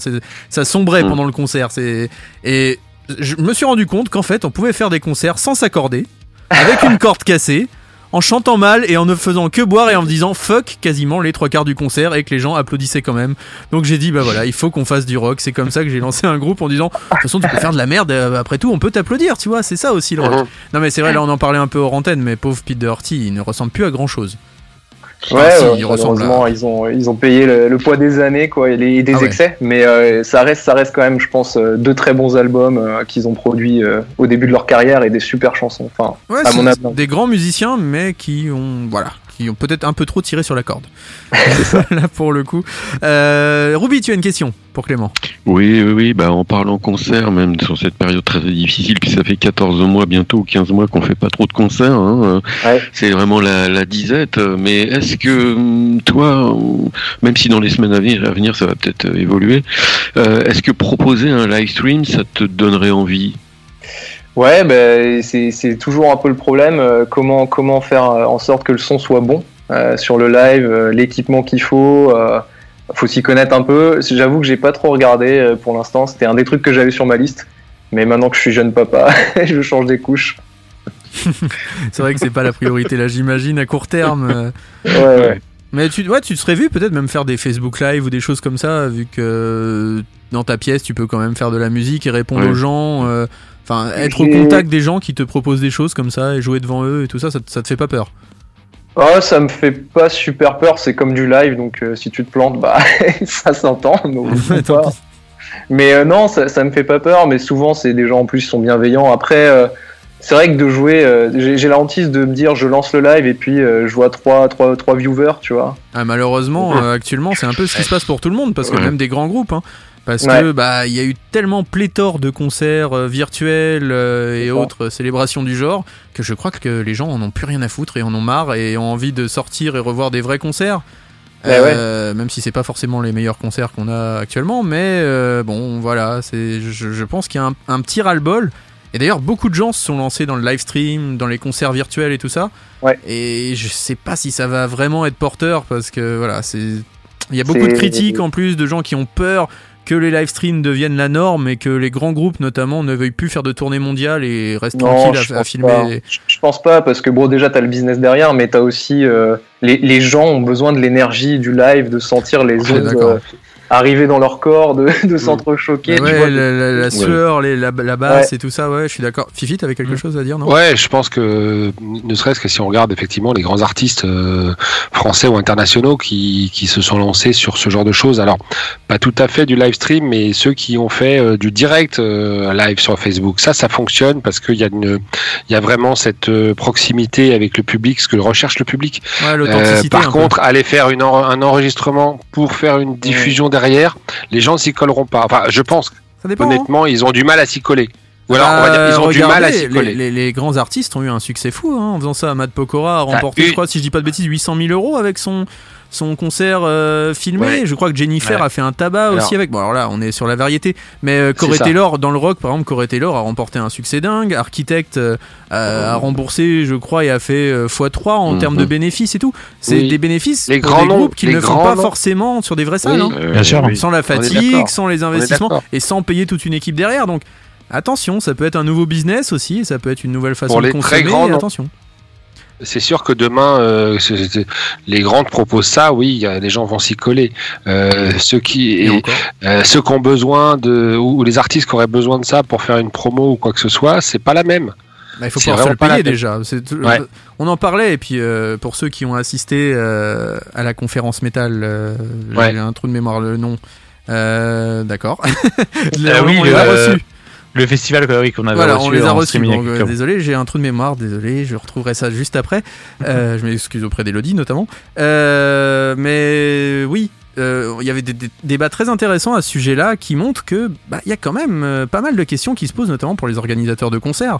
Ça sombrait Mm. pendant le concert. Et je me suis rendu compte qu'en fait on pouvait faire des concerts sans s'accorder, avec une corde cassée, en chantant mal et en ne faisant que boire et en me disant fuck quasiment les trois quarts du concert et que les gens applaudissaient quand même. Donc j'ai dit bah voilà, il faut qu'on fasse du rock. C'est comme ça que j'ai lancé un groupe en disant de toute façon tu peux faire de la merde. euh, Après tout on peut t'applaudir, tu vois. C'est ça aussi le rock. Mhm. Non mais c'est vrai là on en parlait un peu hors antenne mais pauvre Pete Doherty il ne ressemble plus à grand chose. Ouais, si, ouais, il ils ont ils ont payé le, le poids des années quoi et, les- et des Ah ouais. excès, mais euh, ça reste ça reste quand même, je pense, euh, deux très bons albums euh, qu'ils ont produits euh, au début de leur carrière et des super chansons. Enfin, Ouais, à c'est mon avis. des grands musiciens mais qui ont voilà qui ont peut-être un peu trop tiré sur la corde. [LAUGHS] là pour le coup. Euh, Ruby tu as une question pour Clément. Oui, oui, oui, bah en parlant concert, même sur cette période très difficile, puis ça fait 14 mois bientôt, 15 mois qu'on fait pas trop de concerts, hein, euh, Ouais. c'est vraiment la, la disette, mais est-ce que hum, toi, même si dans les semaines à venir, à venir ça va peut-être euh, évoluer, euh, est-ce que proposer un live stream, ça te donnerait envie? Ouais, ben c'est c'est toujours un peu le problème. euh, comment comment faire euh, en sorte que le son soit bon euh, sur le live, euh, l'équipement qu'il faut. euh, faut s'y connaître un peu. J'avoue que j'ai pas trop regardé euh, pour l'instant. C'était un des trucs que j'avais sur ma liste. Mais maintenant que je suis jeune papa, [LAUGHS] je change des couches. [LAUGHS] C'est vrai que c'est pas la priorité là j'imagine à court terme. Ouais, ouais. Mais tu, ouais, tu te serais vu peut-être même faire des Facebook Live ou des choses comme ça, vu que dans ta pièce, tu peux quand même faire de la musique et répondre Ouais. aux gens. euh, Enfin, être au contact des gens qui te proposent des choses comme ça et jouer devant eux et tout ça, ça, te- ça te fait pas peur? Ah, ça me fait pas super peur, c'est comme du live, donc euh, si tu te plantes, bah [LAUGHS] ça s'entend. [LAUGHS] Mais euh, non, ça, ça me fait pas peur, mais souvent c'est des gens en plus qui sont bienveillants. Après, euh, c'est vrai que de jouer, euh, j'ai j'ai la hantise de me dire je lance le live et puis euh, je vois trois, trois, trois viewers, tu vois. Ah, malheureusement, euh, actuellement, c'est un peu ce qui se passe pour tout le monde, parce que Ouais. même des grands groupes, hein, parce Ouais. que bah il y a eu tellement pléthore de concerts euh, virtuels euh, et autres célébrations du genre que je crois que les gens en ont plus rien à foutre et en ont marre et ont envie de sortir et revoir des vrais concerts. Ouais, Euh, Même si c'est pas forcément les meilleurs concerts qu'on a actuellement, mais euh, bon, voilà, c'est, je, je pense qu'il y a un, un petit ras-le-bol. Et d'ailleurs, beaucoup de gens se sont lancés dans le live stream, dans les concerts virtuels et tout ça. Et je sais pas si ça va vraiment être porteur parce que voilà, c'est, il y a beaucoup de critiques en plus de gens qui ont peur que les live streams deviennent la norme et que les grands groupes notamment ne veuillent plus faire de tournée mondiale et restent Non, tranquilles à, filmer. pas. Je, je pense pas parce que bon, déjà t'as le business derrière, mais t'as aussi euh, les, les gens ont besoin de l'énergie du live, de sentir les Ouais, ondes euh, arriver dans leur corps, de, de s'entrechoquer. tu ouais, vois. la, la- la Ouais. sueur, les- la, la basse et tout ça, ouais, je suis d'accord. Fifi, t'avais quelque Mm. chose à dire, non? Ouais, je pense que ne serait-ce que si on regarde effectivement les grands artistes euh, français ou internationaux qui, qui se sont lancés sur ce genre de choses. Alors, pas tout à fait du live stream, mais ceux qui ont fait euh, du direct euh, live sur Facebook. Ça, ça fonctionne parce qu'il y a une, il y a vraiment cette euh, proximité avec le public, ce que recherche le public. Euh, par peu. contre, aller faire une en- un enregistrement pour faire une diffusion derrière, les gens s'y colleront pas. Enfin, je pense ça dépend. hein. honnêtement, ils ont du mal à s'y coller. Ou alors, on va dire, ils ont du mal à regardez, s'y coller. Les, les- les grands artistes ont eu un succès fou hein, en faisant ça. Matt Pokora a Bah, remporté, je crois, si je dis pas de bêtises, 800 000 euros avec son son concert euh, filmé. Ouais. Je crois que Jennifer Ouais. a fait un tabac Alors- aussi avec. Bon, alors là, on est sur la variété. Mais euh, Corey. Taylor, dans le rock, par exemple, Corey Taylor a remporté un succès dingue. Architect euh, a, a remboursé, je crois, et a fait euh, x3 en Mhm. termes de bénéfices et tout. C'est Oui. des bénéfices Les pour grands des groupes qui ne font pas noms. forcément sur des vraies salles. Oui. hein. Bien sûr. oui. Sans la fatigue, sans les investissements et sans payer toute une équipe derrière. Donc attention, ça peut être un nouveau business aussi, ça peut être une nouvelle façon Pour de les très consommer. grands, attention. C'est sûr que demain, euh, les grands te proposent ça, oui, il y a- les gens vont s'y coller. Euh, ceux qui, Et euh, ceux qui ont besoin de, ou, ou les artistes qui auraient besoin de ça pour faire une promo ou quoi que ce soit, c'est pas la même. Bah, il faut pouvoir se le payer la déjà. Ouais. On en parlait, et puis euh, pour ceux qui ont assisté euh, à la conférence métal, euh, Ouais. j'ai un trou de mémoire le nom. Euh, D'accord. [LAUGHS] Ah oui, on les a le- festival oui, qu'on avait Voilà, reçu on les a reçus. euh, désolé, j'ai un trou de mémoire. Désolé, je retrouverai ça juste après. [LAUGHS] Euh, je m'excuse auprès d'Elodie notamment. Euh, mais oui. Il y avait des, des débats très intéressants à ce sujet-là qui montrent que bah, il y a quand même pas mal de questions qui se posent, notamment pour les organisateurs de concerts.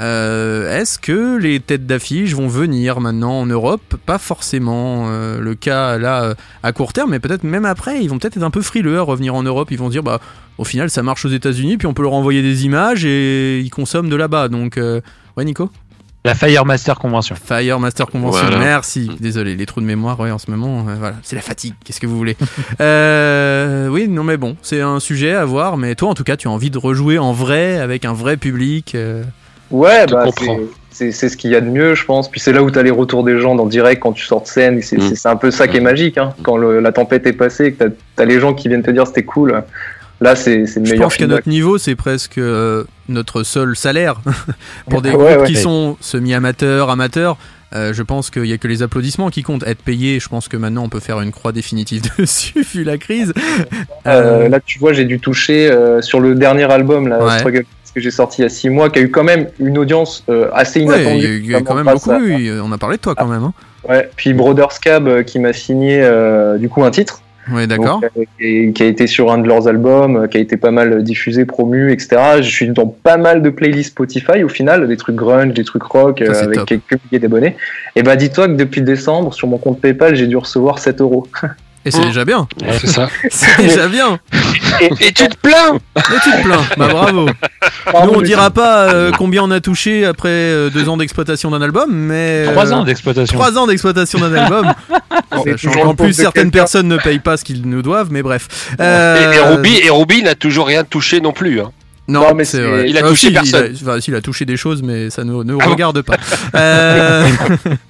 Euh, Est-ce que les têtes d'affiche vont venir maintenant en Europe? Pas forcément euh, le cas là euh, à court terme, mais peut-être même après, ils vont peut-être être un peu frileux à revenir en Europe. Ils vont se dire bah au final ça marche aux États-Unis, puis on peut leur envoyer des images et ils consomment de là-bas. Donc euh, ouais Nico? La Fire Master Convention. Fire Master Convention, Voilà. merci. Désolé, les trous de mémoire, ouais, en ce moment, euh, voilà, c'est la fatigue. Qu'est-ce que vous voulez [LAUGHS] euh, Oui, non, mais bon, c'est un sujet à voir. Mais toi, en tout cas, tu as envie de rejouer en vrai avec un vrai public. euh, Ouais, Je bah, c'est- ce qu'il y a de mieux, je pense. Puis c'est là où tu as les retours des gens dans le direct quand tu sors de scène. C'est Mm. c'est- c'est un peu ça qui est magique. Hein. Quand le- la tempête est passée, que tu as, les gens qui viennent te dire c'était cool. Là, c'est c'est le Je meilleur pense qu'à notre niveau, c'est presque euh, notre seul salaire [LAUGHS] pour des Ouais, groupes ouais. qui sont semi-amateurs, amateurs. euh, je pense qu'il y a que les applaudissements qui comptent. Être payé, je pense que maintenant on peut faire une croix définitive [LAUGHS] dessus vu la crise. Euh, Euh, là, tu vois, j'ai dû toucher euh, sur le dernier album, là, Ouais. Struggle, que j'ai sorti il y a six mois, qui a eu quand même une audience euh, assez inattendue. il y a eu- il y a eu quand même beaucoup. à- oui, on a parlé de toi quand même. Hein. Ouais. Puis Brothers Cab euh, qui m'a signé euh, du coup un titre. Ouais, d'accord. Donc, et qui a été sur un de leurs albums, qui a été pas mal diffusé, promu, etc. Je suis dans pas mal de playlists Spotify au final, des trucs grunge, des trucs rock, Ça, avec top. quelques milliers d'abonnés. Et bah dis-toi que depuis décembre, sur mon compte PayPal, j'ai dû recevoir 7 euros. [LAUGHS] Et c'est déjà bien. C'est ça. [LAUGHS] C'est déjà bien. Et, Et tu te plains Mais tu te plains. Bah bravo. Nous, on dira pas euh, combien on a touché après euh, deux ans d'exploitation d'un album, mais. euh, Trois ans d'exploitation. Trois ans d'exploitation d'un album. Sachant qu'en le plus, certaines personnes ne payent pas ce qu'ils nous doivent, mais bref. et, et Ruby, et Ruby n'a toujours rien touché non plus. Hein. Non, Non, mais c'est c'est- vrai. il a Ah, touché si, personne. Il a, enfin, si, il a touché des choses, mais ça ne, ne Ah bon regarde pas. [LAUGHS] Euh,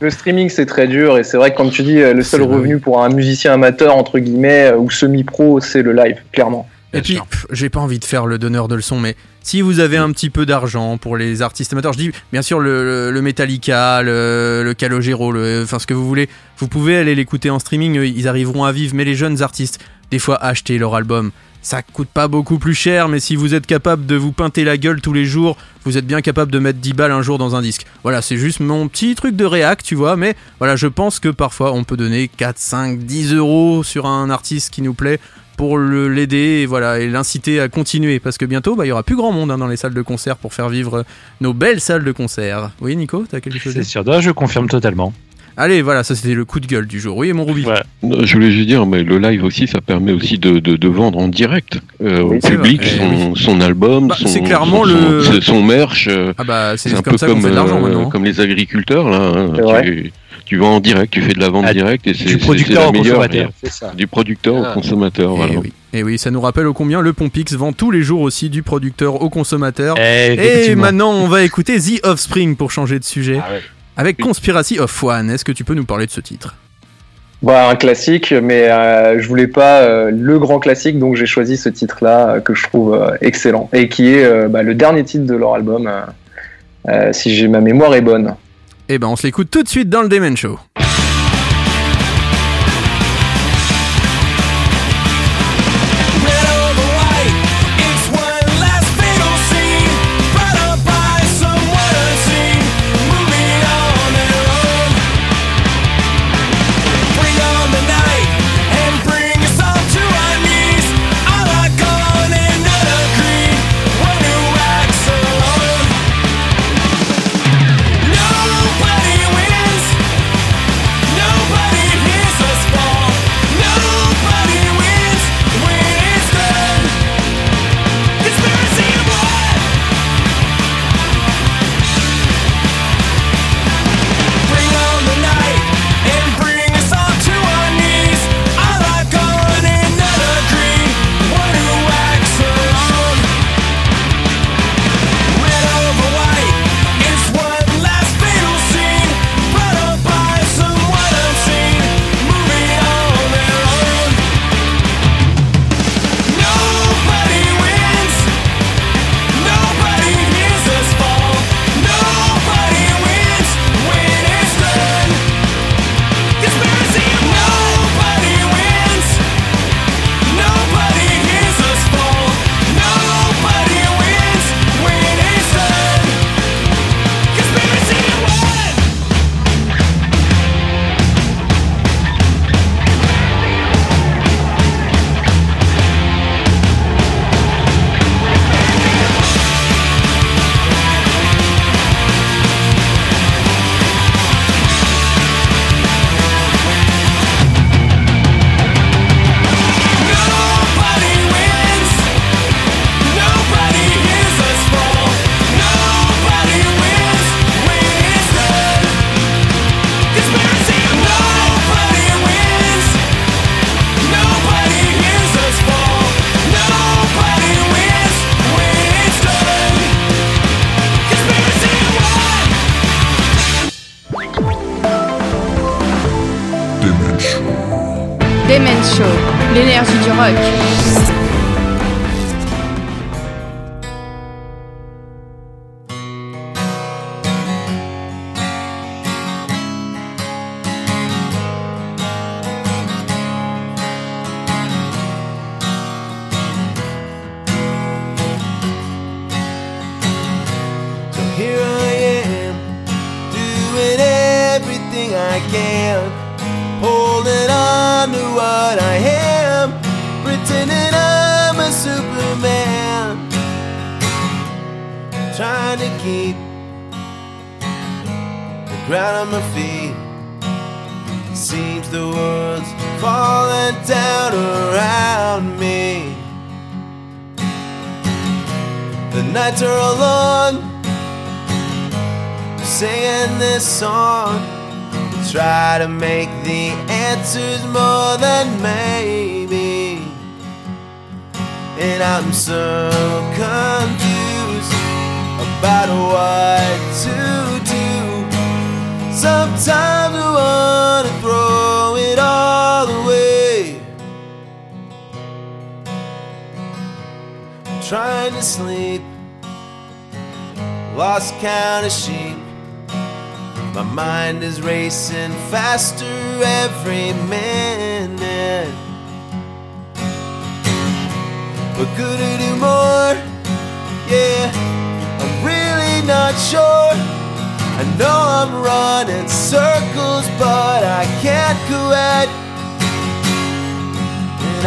Le streaming, c'est très dur et c'est vrai que comme tu dis, euh, le seul vrai. revenu pour un musicien amateur, entre guillemets, euh, ou semi-pro, c'est le live, clairement. Et puis, j'ai pas envie de faire le donneur de leçons, mais si vous avez un petit peu d'argent pour les artistes amateurs, je dis bien sûr le, Metallica, le, le Calogero, le, enfin ce que vous voulez, vous pouvez aller l'écouter en streaming, ils arriveront à vivre. Mais les jeunes artistes, des fois, achetez leur album. Ça coûte pas beaucoup plus cher, mais si vous êtes capable de vous pinter la gueule tous les jours, vous êtes bien capable de mettre 10 balles un jour dans un disque. Voilà, c'est juste mon petit truc de réac, tu vois, mais voilà, je pense que parfois on peut donner 4, 5, 10 euros sur un artiste qui nous plaît pour l'aider et voilà et l'inciter à continuer parce que bientôt bah, il y aura plus grand monde hein, dans les salles de concert pour faire vivre nos belles salles de concert. Oui Nico, t'as quelque chose C'est sûr, je confirme totalement. Allez voilà, ça c'était le coup de gueule du jour. Oui mon Ruby. Ouais. Je voulais juste dire, mais le live aussi, ça permet aussi de, de, de vendre en direct euh, au public son, son album, Bah, son, c'est clairement son, le- son, son merch. euh, Ah bah c'est un comme peu ça comme, fait de l'argent euh, maintenant. comme les agriculteurs là. hein. Tu, tu vends en direct, tu fais de la vente Ah, directe et c'est Du producteur au consommateur. Ça. Du producteur Ah. au consommateur. Et Voilà. oui. Et oui, ça nous rappelle au combien le Pompix vend tous les jours aussi du producteur au consommateur. Eh, Et maintenant, on va écouter The Offspring pour changer de sujet. Ah ouais. Avec Conspiracy of One. Est-ce que tu peux nous parler de ce titre? Bah, un classique, mais euh, je voulais pas euh, le grand classique, donc j'ai choisi ce titre-là euh, que je trouve euh, excellent et qui est bah, le dernier titre de leur album, si j'ai ma mémoire est bonne. Eh ben, on se l'écoute tout de suite dans le Demen Show.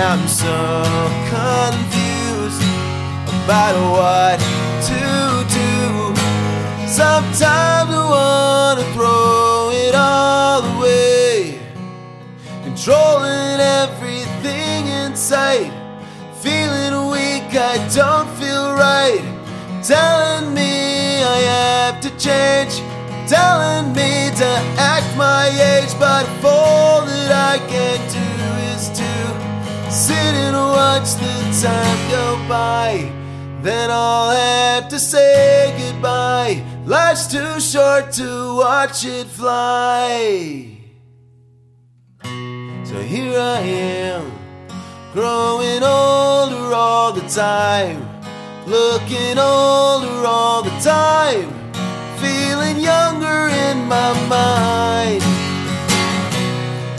I'm so confused about what to do. Sometimes I wanna throw it all away, controlling everything in sight. Feeling weak, I don't feel right. Telling me I have to change, telling me to act my age, but all that I watch the time go by. Then I'll have to say goodbye. Life's too short to watch it fly. So here I am, growing older all the time, looking older all the time, feeling younger in my mind.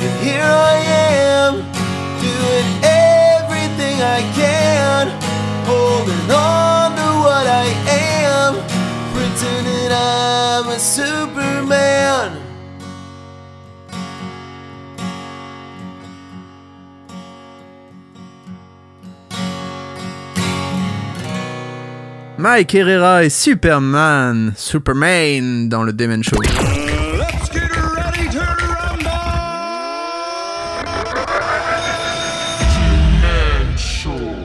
And here I am, doing Superman. Mike Herrera et Superman, Superman dans le Demon Show.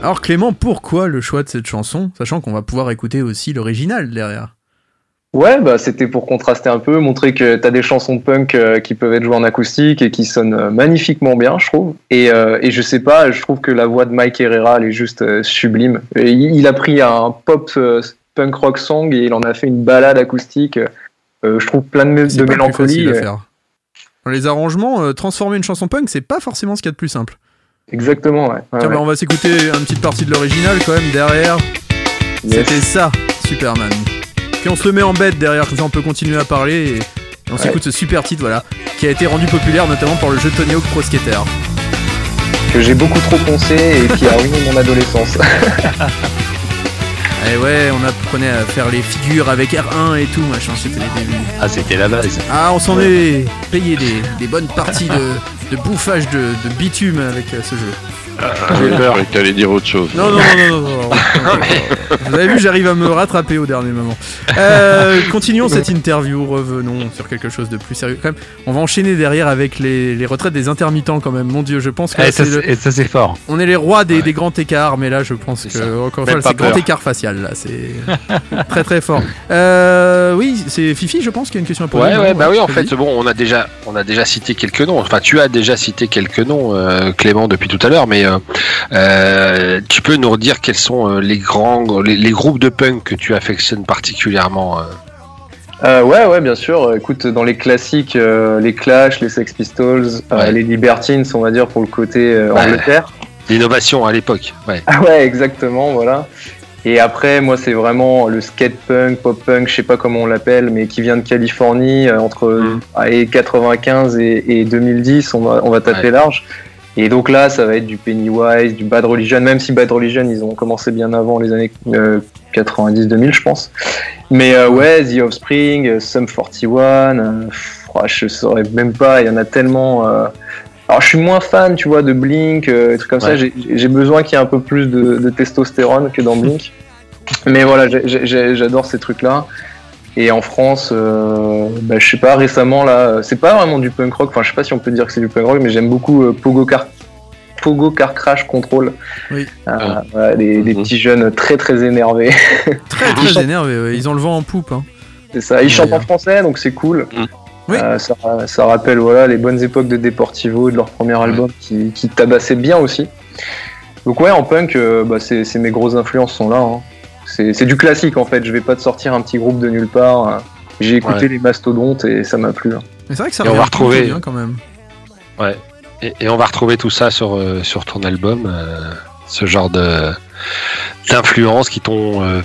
Alors Clément, pourquoi le choix de cette chanson, sachant qu'on va pouvoir écouter aussi l'original derrière? Ouais, bah c'était pour contraster un peu, montrer que t'as des chansons punk euh, qui peuvent être jouées en acoustique et qui sonnent euh, magnifiquement bien, je trouve. Et, euh, et je sais pas, je trouve que la voix de Mike Herrera, elle est juste euh, sublime. Et il, a pris un pop punk rock song et il en a fait une balade acoustique. je trouve plein de, de le plus mélancolie. à faire. Dans les arrangements, transformer une chanson punk, c'est pas forcément ce qu'il y a de plus simple. Exactement, ouais. Tiens, ouais. bah, on va s'écouter une petite partie de l'original quand même derrière. Yes. C'était ça, Superman. Puis on se le met en bête derrière, comme ça on peut continuer à parler et, et on s'écoute ce super titre, voilà, qui a été rendu populaire notamment par le jeu Tony Hawk Pro Skater. Que j'ai beaucoup trop poncé et qui a ruiné mon adolescence. [LAUGHS] Et ouais, on apprenait à faire les figures avec R1 et tout, machin, c'était les débuts. Ah, c'était la base. Ah, on s'en est payé des, des bonnes parties de, de bouffage de, de bitume avec euh, ce jeu. J'ai peur. Que t'allais dire autre chose. Non, non, non, non, non, non. [LAUGHS] Vous avez vu, j'arrive à me rattraper au dernier moment. Euh, continuons cette interview, revenons sur quelque chose de plus sérieux quand même. On va enchaîner derrière avec les, les retraites des intermittents quand même. Mon dieu, je pense que Et ça, c'est le- c'est- et ça, c'est fort. on est les rois des, des grands écarts, mais là je pense que encore une fois c'est grand écart facial là, c'est [LAUGHS] très très fort. Euh, oui, c'est Fifi, je pense qu'il y a une question à poser. Ouais, non ouais, bah oui, en fait, bon, on a déjà, on a déjà cité quelques noms. Enfin, tu as déjà cité quelques noms, euh, Clément, depuis tout à l'heure, mais euh, euh, tu peux nous redire quels sont euh, les grands, les, les groupes de punk que tu affectionnes particulièrement. euh ouais, ouais, bien sûr. Écoute, dans les classiques, euh, les Clash, les Sex Pistols, Ouais. les Libertines, on va dire pour le côté Ouais. Angleterre. L'innovation à l'époque. Ouais. Ah ouais, exactement, voilà. Et après, moi, c'est vraiment le skate punk, pop punk, je sais pas comment on l'appelle, mais qui vient de Californie entre Mm. allez, 95 et, et 2010, on va, on va taper Ouais. large. Et donc là, ça va être du Pennywise, du Bad Religion, même si Bad Religion, ils ont commencé bien avant les années euh, 90-2000, je pense. Mais euh, ouais, The Offspring, euh, Sum 41, euh, pff, je saurais même pas, il y en a tellement. euh, alors je suis moins fan, tu vois, de Blink, euh, des trucs comme ça. Ouais. J'ai j'ai besoin qu'il y ait un peu plus de, de testostérone que dans Blink. [LAUGHS] Mais voilà, j'adore ces trucs-là. Et en France, euh, bah, je sais pas, récemment là, c'est pas vraiment du punk rock. Enfin, je sais pas si on peut dire que c'est du punk rock, mais j'aime beaucoup euh, Pogo Car Pogo Car Crash Control. Oui. Euh, Ah. voilà, des, des Mhm. petits jeunes très très énervés. [LAUGHS] Très très énervé, ouais. ils ont le vent en poupe. Hein. c'est ça. Ils Ouais, chantent en ouais. français, donc c'est cool. Mhm. Oui. Euh, ça, ça rappelle voilà les bonnes époques de Deportivo, de leur premier album qui, qui tabassait bien aussi. Donc ouais, en punk, euh, bah, mes grosses influences sont là. hein. C'est du classique en fait. Je vais pas te sortir un petit groupe de nulle part. J'ai écouté Ouais. les mastodontes et ça m'a plu. hein. Mais c'est vrai que ça Et on va retrouver- bien quand même. Ouais. Et, et on va retrouver tout ça sur, euh, sur ton album, euh, ce genre de d'influence qui t'ont euh,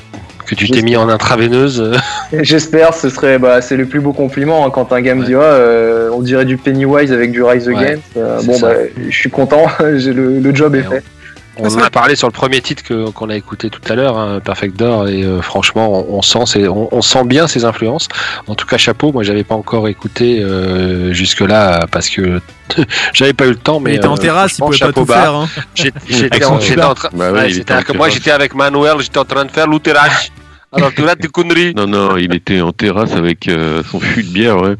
que tu t'es mis en intraveineuse. [LAUGHS] J'espère, ce serait, bah, c'est le plus beau compliment hein, quand un gars me Ouais. dit, ouais, euh, on dirait du Pennywise avec du Rise Ouais, Against. Euh, c'est bon, ça. bah, je suis content, [LAUGHS] j'ai le, le job est fait. On en a parlé sur le premier titre que- qu'on a écouté tout à l'heure, hein, Perfect Door, et euh, franchement, on, on sent ces- on, on sent bien ses influences. En tout cas, chapeau. Moi, j'avais pas encore écouté euh, jusque là parce que [LAUGHS] j'avais pas eu le temps. Mais Mais il était en euh, terrasse, il pouvie pas chapeau tout bas. faire. hein. J'étais [LAUGHS] en, en train. Bah ouais, en moi, j'étais avec Manuel, j'étais en train de faire l'outerage. Alors tu là, des conneries. Non, non, il était en terrasse avec euh, son fût de bière, ouais.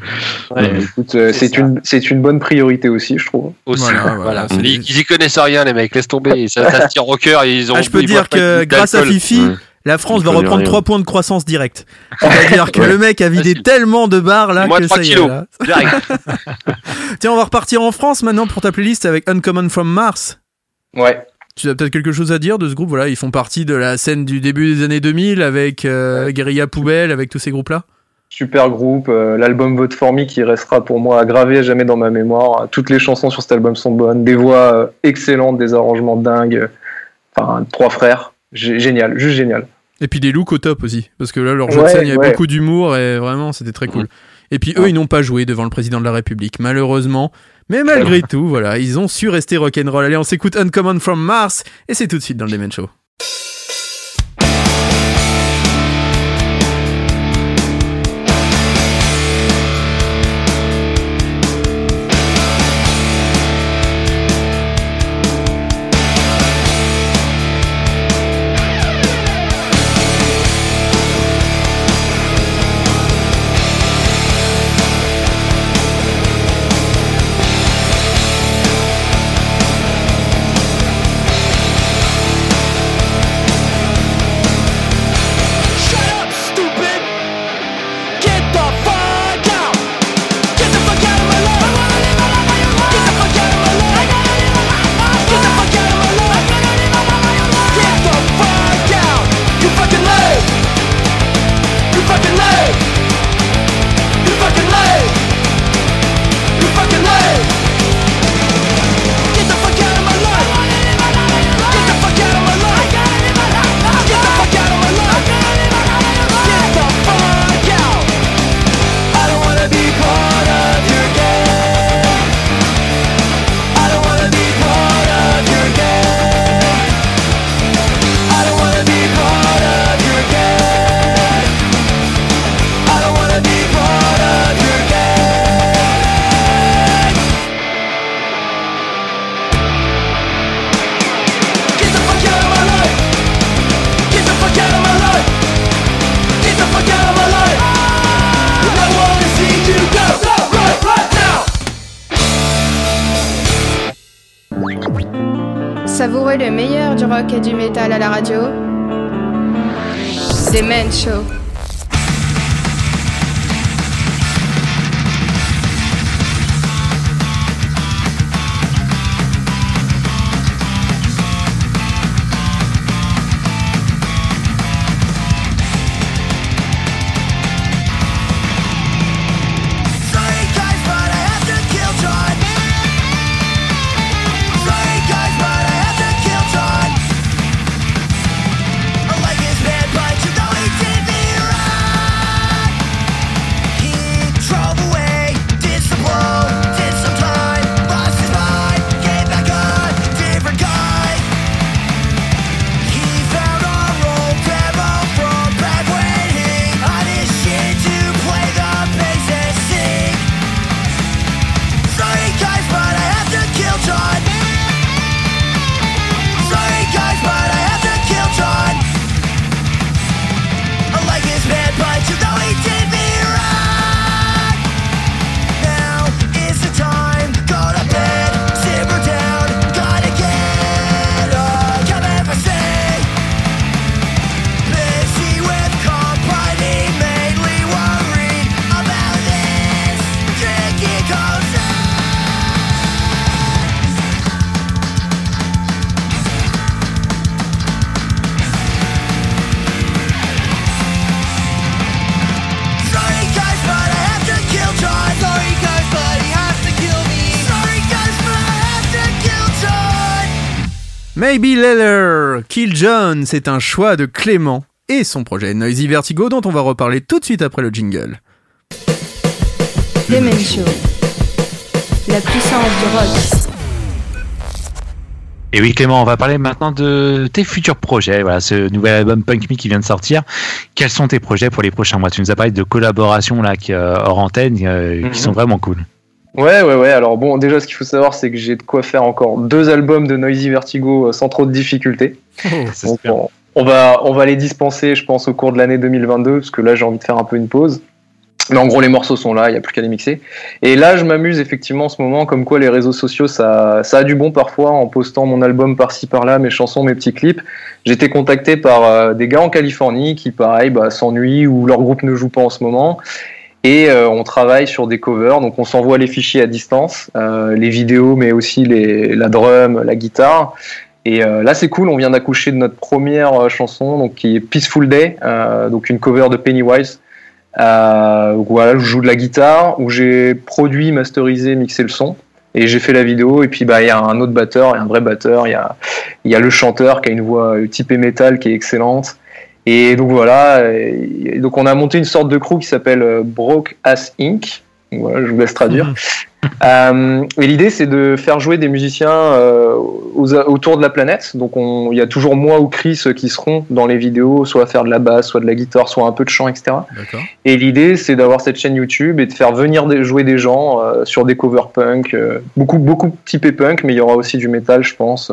Ouais, Ouais. écoute, euh, C'est ça. une, c'est une bonne priorité aussi, je trouve. Aussi. Voilà, Voilà, voilà, c'est- Ils, ils y connaissent rien, les mecs. Laisse tomber. Ça, ça se tire au cœur. Ils ont. Ah, je peux ils dire que grâce à. Fifi, Ouais. la France va reprendre rien. 3 points de croissance direct. C'est-à-dire que Ouais. le mec a vidé Facile. tellement de bars là Moins que de 3 ça y est. là. [LAUGHS] Tiens, on va repartir en France maintenant pour ta playlist avec Uncommon from Mars. Ouais. Tu as peut-être quelque chose à dire de ce groupe Voilà, ils font partie de la scène du début des années 2000 avec euh, Guerilla Poubelle, avec tous ces groupes-là? Super groupe, euh, l'album Vote for Me qui restera pour moi gravé à jamais dans ma mémoire. Toutes les chansons sur cet album sont bonnes, des voix euh, excellentes, des arrangements dingues. Enfin, trois frères, G- génial, juste génial. Et puis des looks au top aussi, parce que là, leur jeu de scène, il y avait ouais. beaucoup d'humour et vraiment, c'était très cool. Et puis eux, ils n'ont pas joué devant le président de la République, malheureusement. Mais malgré tout, voilà, ils ont su rester rock'n'roll. Allez, on s'écoute Uncommon from Mars, et c'est tout de suite dans le Demen Show. Du métal à la radio. C'est Men Show. Maybe Later, Kill John, c'est un choix de Clément et son projet Noisy Vertigo dont on va reparler tout de suite après le jingle. Demen Show. La puissance du rock. Et oui Clément, on va parler maintenant de tes futurs projets. Voilà, ce nouvel album Punk Me qui vient de sortir. Quels sont tes projets pour les prochains mois? Tu nous as parlé de collaborations là, qui, euh, hors antenne, euh, Mhm. qui sont vraiment cool. Ouais, ouais, ouais. Alors bon, déjà, ce qu'il faut savoir, c'est que j'ai de quoi faire encore deux albums de Noisy Vertigo euh, sans trop de difficultés. [LAUGHS] Donc, on, on va, on va les dispenser, je pense, au cours de l'année 2022, parce que là, j'ai envie de faire un peu une pause. Mais en gros, les morceaux sont là, il n'y a plus qu'à les mixer. Et là, je m'amuse effectivement en ce moment, comme quoi les réseaux sociaux, ça, ça a du bon parfois, en postant mon album par-ci par-là, mes chansons, mes petits clips. J'ai été contacté par euh, des gars en Californie qui, pareil, bah, s'ennuient ou leur groupe ne joue pas en ce moment. Et euh, on travaille sur des covers, donc on s'envoie les fichiers à distance, euh, les vidéos, mais aussi les, la drum, la guitare. Et euh, là, c'est cool. On vient d'accoucher de notre première euh, chanson, donc qui est Peaceful Day, euh, donc une cover de Pennywise. Euh, donc voilà, je joue de la guitare, où j'ai produit, masterisé, mixé le son, et j'ai fait la vidéo. Et puis bah il y a un autre batteur, il y a un vrai batteur, il y a il y a le chanteur qui a une voix typée métal qui est excellente. Et donc voilà, et donc on a monté une sorte de crew qui s'appelle euh, Broke Ass Inc. Voilà, je vous laisse traduire. [LAUGHS] Euh, et l'idée, c'est de faire jouer des musiciens euh, aux- autour de la planète. Donc, on- il y a toujours moi ou Chris qui seront dans les vidéos, soit à faire de la basse, soit de la guitare, soit un peu de chant, etc. Et l'idée, c'est d'avoir cette chaîne YouTube et de faire venir des- jouer des gens euh, sur des covers punk, beaucoup, beaucoup typé punk, mais il y aura aussi du métal, je pense.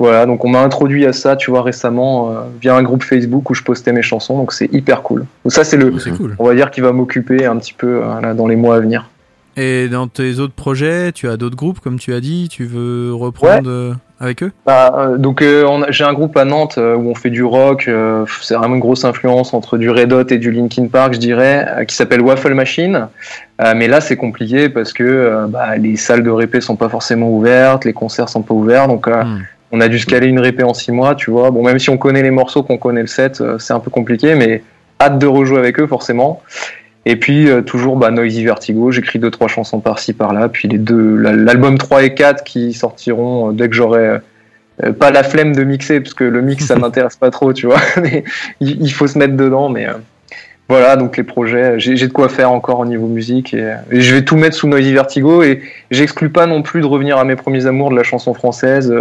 Voilà, donc on m'a introduit à ça, tu vois, récemment, euh, via un groupe Facebook où je postais mes chansons, donc c'est hyper cool. Donc ça, c'est le, Oh, cool. on va dire, qui va m'occuper un petit peu euh, là, dans les mois à venir. Et dans tes autres projets, tu as d'autres groupes, comme tu as dit, tu veux reprendre euh, avec eux? Bah, donc j'ai un groupe à Nantes où on fait du rock, c'est vraiment une grosse influence entre du Red Hot et du Linkin Park, je dirais, qui s'appelle Waffle Machine. Mais là c'est compliqué parce que bah, les salles de répé sont pas forcément ouvertes, les concerts sont pas ouverts, donc Hmm. On a dû se caler une répé en six mois, tu vois. Bon même si on connaît les morceaux, qu'on connaît le set, euh, c'est un peu compliqué, mais hâte de rejouer avec eux forcément. Et puis euh, toujours bah, Noisy Vertigo, j'écris deux trois chansons par-ci par-là, puis les deux la- l'album 3 et 4 qui sortiront euh, dès que j'aurai euh, pas la flemme de mixer parce que le mix ça [LAUGHS] m'intéresse pas trop, tu vois. [LAUGHS] Mais il, faut se mettre dedans, mais euh, voilà donc les projets, j'ai j'ai de quoi faire encore au niveau musique et, et je vais tout mettre sous Noisy Vertigo et j'exclus pas non plus de revenir à mes premiers amours de la chanson française.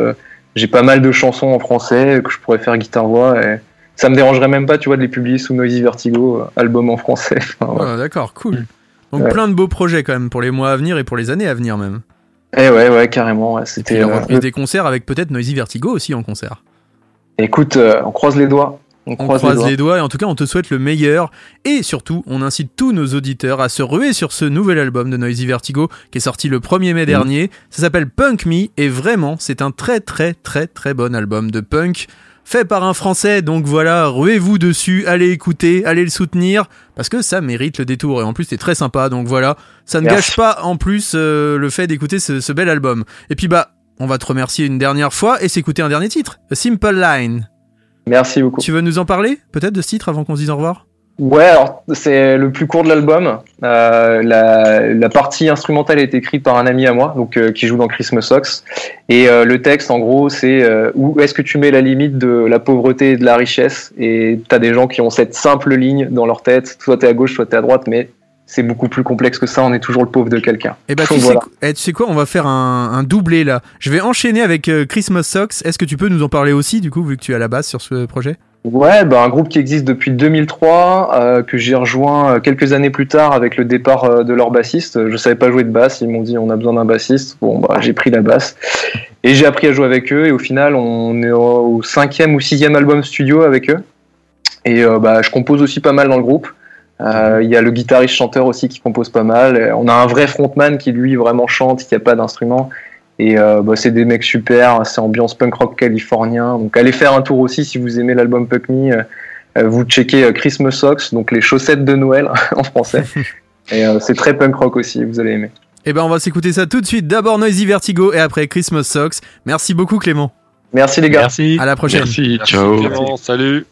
J'ai pas mal de chansons en français que je pourrais faire guitare voix et ça me dérangerait même pas, tu vois, de les publier sous Noisy Vertigo, euh, album en français. [LAUGHS] Enfin. Ah, D'accord, cool. Donc Ouais. plein de beaux projets quand même pour les mois à venir et pour les années à venir même. Eh ouais, ouais, carrément. ouais, C'était. euh, des concerts avec peut-être Noisy Vertigo aussi en concert. Écoute, euh, on croise les doigts. On, On croise, croise les doigts. les doigts et en tout cas on te souhaite le meilleur et surtout on incite tous nos auditeurs à se ruer sur ce nouvel album de Noisy Vertigo qui est sorti le 1er mai dernier. Ça s'appelle Punk Me et vraiment c'est un très très très très bon album de punk fait par un français donc voilà ruez-vous dessus, allez écouter, allez le soutenir parce que ça mérite le détour et en plus c'est très sympa donc voilà ça ne Merci. gâche pas en plus euh, le fait d'écouter ce, ce bel album. Et puis bah on va te remercier une dernière fois et s'écouter un dernier titre, A Simple Line. Merci beaucoup. Tu veux nous en parler peut-être de ce titre avant qu'on se dise au revoir? Ouais, alors c'est le plus court de l'album. Euh, la, la partie instrumentale est écrite par un ami à moi, donc euh, qui joue dans Christmas Socks. Et euh, le texte, en gros, c'est euh, où est-ce que tu mets la limite de la pauvreté et de la richesse? Et t'as des gens qui ont cette simple ligne dans leur tête. Soit t'es à gauche, soit t'es à droite, mais c'est beaucoup plus complexe que ça. On est toujours le pauvre de quelqu'un. Eh bah, tu, Donc, sais, voilà. qu- eh, tu sais quoi, on va faire un, un doublé là. Je vais enchaîner avec euh, Christmas Socks. Est-ce que tu peux nous en parler aussi, du coup, vu que tu es à la base sur ce projet? Ouais, bah, un groupe qui existe depuis 2003, euh, que j'ai rejoint euh, quelques années plus tard avec le départ euh, de leur bassiste. Je savais pas jouer de basse, ils m'ont dit on a besoin d'un bassiste. Bon, bah, j'ai pris la basse et j'ai appris à jouer avec eux. Et au final, on est au cinquième ou sixième album studio avec eux. Et bah, je compose aussi pas mal dans le groupe. Euh, Il y a le guitariste chanteur aussi qui compose pas mal. Et On a un vrai frontman qui lui vraiment chante, qui a pas d'instrument. Et euh, bah, c'est des mecs super, c'est ambiance punk rock californien. Donc allez faire un tour aussi si vous aimez l'album Puck Me. euh, vous checkez euh, Christmas Socks, donc les chaussettes de Noël [LAUGHS] en français. [LAUGHS] Et euh, c'est très punk rock aussi, vous allez aimer. Eh ben, on va s'écouter ça tout de suite. D'abord Noisy Vertigo et après Christmas Socks. Merci beaucoup, Clément. Merci les gars. Merci. À la prochaine. Merci, Merci ciao. Clément, salut.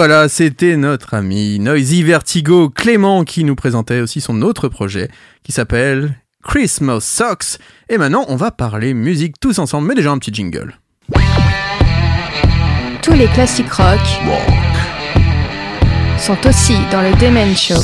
Voilà, c'était notre ami Noisy Vertigo Clément qui nous présentait aussi son autre projet qui s'appelle Christmas Socks. Et maintenant, on va parler musique tous ensemble, mais déjà un petit jingle. Tous les classiques rock sont aussi dans le Demen Show.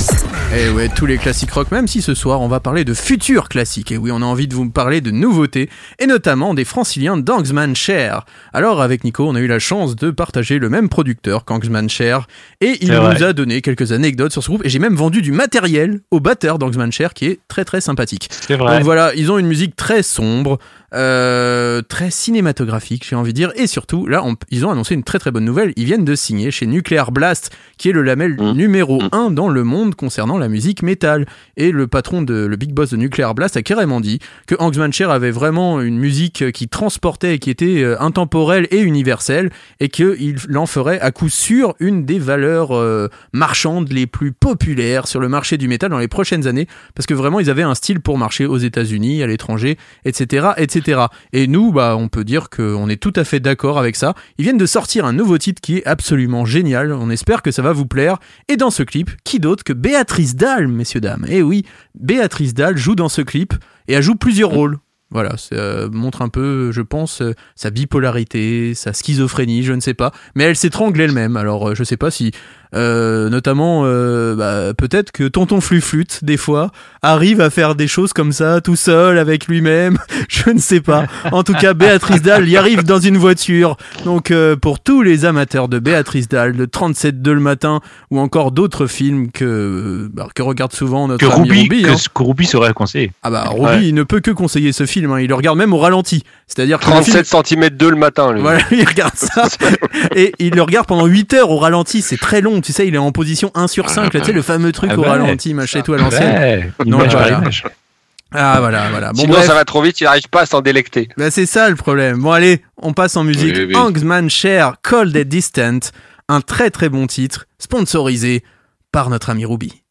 Et ouais, tous les classiques rock, même si ce soir on va parler de futurs classiques. Et oui, on a envie de vous parler de nouveautés, et notamment des franciliens d'Angsman Cher. Alors, avec Nico, on a eu la chance de partager le même producteur qu'Angsman Cher, et il C'est nous vrai. a donné quelques anecdotes sur ce groupe, et j'ai même vendu du matériel au batteur d'Angsman Cher qui est très très sympathique. C'est vrai. Donc voilà, ils ont une musique très sombre, euh, très cinématographique, j'ai envie de dire, et surtout, là, on- ils ont annoncé une très très bonne nouvelle. Ils viennent de signer chez Nuclear Blast, qui est le label Mmh. numéro Mmh. 1 dans le monde concernant la musique métal. Et le patron de, le big boss de Nuclear Blast a carrément dit que Hangsman Cher avait vraiment une musique qui transportait et qui était euh, intemporelle et universelle, et qu'il en ferait à coup sûr une des valeurs euh, marchandes les plus populaires sur le marché du métal dans les prochaines années, parce que vraiment ils avaient un style pour marcher aux États-Unis, à l'étranger, etc., etc. Et nous, bah, on peut dire qu'on est tout à fait d'accord avec ça. Ils viennent de sortir un nouveau titre qui est absolument génial. On espère que ça va vous plaire. Et dans ce clip, qui d'autre que Béatrice Dalle, messieurs dames? Eh oui, Béatrice Dalle joue dans ce clip et elle joue plusieurs rôles. Voilà, ça euh, montre un peu, je pense, euh, sa bipolarité, sa schizophrénie, je ne sais pas. Mais elle s'étrangle elle-même. Alors, euh, je sais pas si, euh, notamment, euh, bah, peut-être que Tonton Fluflute, des fois, arrive à faire des choses comme ça, tout seul, avec lui-même. [LAUGHS] Je ne sais pas. En tout cas, Béatrice Dalle y arrive dans une voiture. Donc, euh, pour tous les amateurs de Béatrice Dalle, de 37 le matin, ou encore d'autres films que, euh, bah, que regarde souvent notre Que ami Ruby, Ruby, que, hein. que Ruby serait conseillé. Ah bah Ruby, Ouais. il ne peut que conseiller ce film. hein. Il le regarde même au ralenti. C'est-à-dire que le film- 37 cm 2 le matin, lui. voilà, [LAUGHS] il regarde ça et il le regarde pendant 8 heures au ralenti, c'est très long, tu sais, il est en position 1 sur 5, là, tu sais, le fameux truc Ah au ralenti, machin et tout à l'ancienne. Non, voilà. Ah voilà, voilà. Bon Sinon, bref, ça va trop vite, il n'arrive pas à s'en délecter. bah, c'est ça le problème. Bon allez, on passe en musique. Oui, oui. Angsman Cher, Cold and Distant, un très très bon titre, sponsorisé par notre ami Ruby.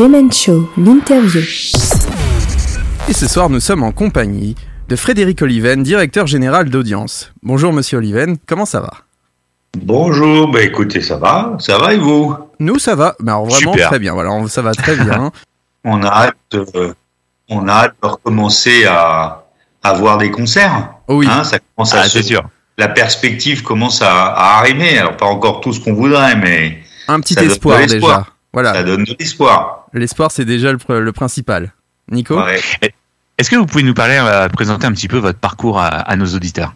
Demen Show, l'interview. Et ce soir, nous sommes en compagnie de Frédéric Oliven, directeur général d'audience. Bonjour Monsieur Oliven, comment ça va? Bonjour, bah écoutez, ça va, ça va et vous? Nous, ça va, mais alors vraiment Super. très bien. Voilà, on- ça va très bien. [LAUGHS] On a hâte, de- on a hâte de recommencer à, à voir des concerts. oui. Hein, ça commence à Ah, se- c'est sûr. La perspective commence à, à arriver. Alors pas encore tout ce qu'on voudrait, mais Un petit espoir déjà. L'espoir. Voilà, ça donne de l'espoir. l'espoir c'est déjà le, pr- le principal. Nico Ouais. Est-ce que vous pouvez nous parler, euh, présenter un petit peu votre parcours à, à nos auditeurs?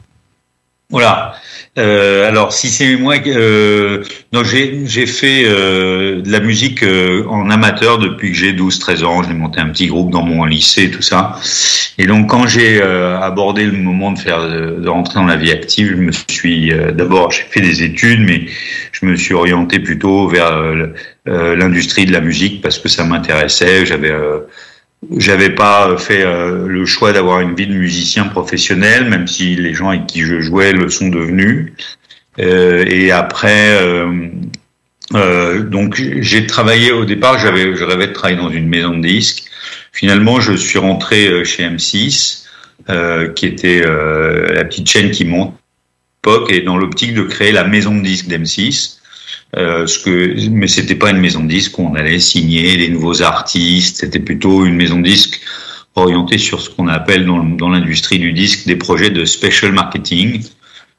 Voilà. Euh, alors, si c'est moi, euh, non, j'ai fait euh, de la musique euh, en amateur depuis que j'ai 12-13 ans. J'ai monté un petit groupe dans mon lycée, tout ça. Et donc, quand j'ai euh, abordé le moment de faire de, rentrer dans la vie active, je me suis euh, d'abord j'ai fait des études, mais je me suis orienté plutôt vers l'industrie de la musique parce que ça m'intéressait. J'avais euh, j'avais pas fait euh, le choix d'avoir une vie de musicien professionnel, même si les gens avec qui je jouais le sont devenus. Euh, et après, euh, euh, donc j'ai travaillé au départ, j'avais, je rêvais de travailler dans une maison de disques. Finalement, je suis rentré euh, chez M6, euh, qui était euh, la petite chaîne qui monte l'époque, et dans l'optique de créer la maison de disques d'M6. Euh, ce que, mais c'était pas une maison de disques où on allait signer des nouveaux artistes. C'était plutôt une maison de disques orientée sur ce qu'on appelle dans, l'industrie du disque des projets de special marketing.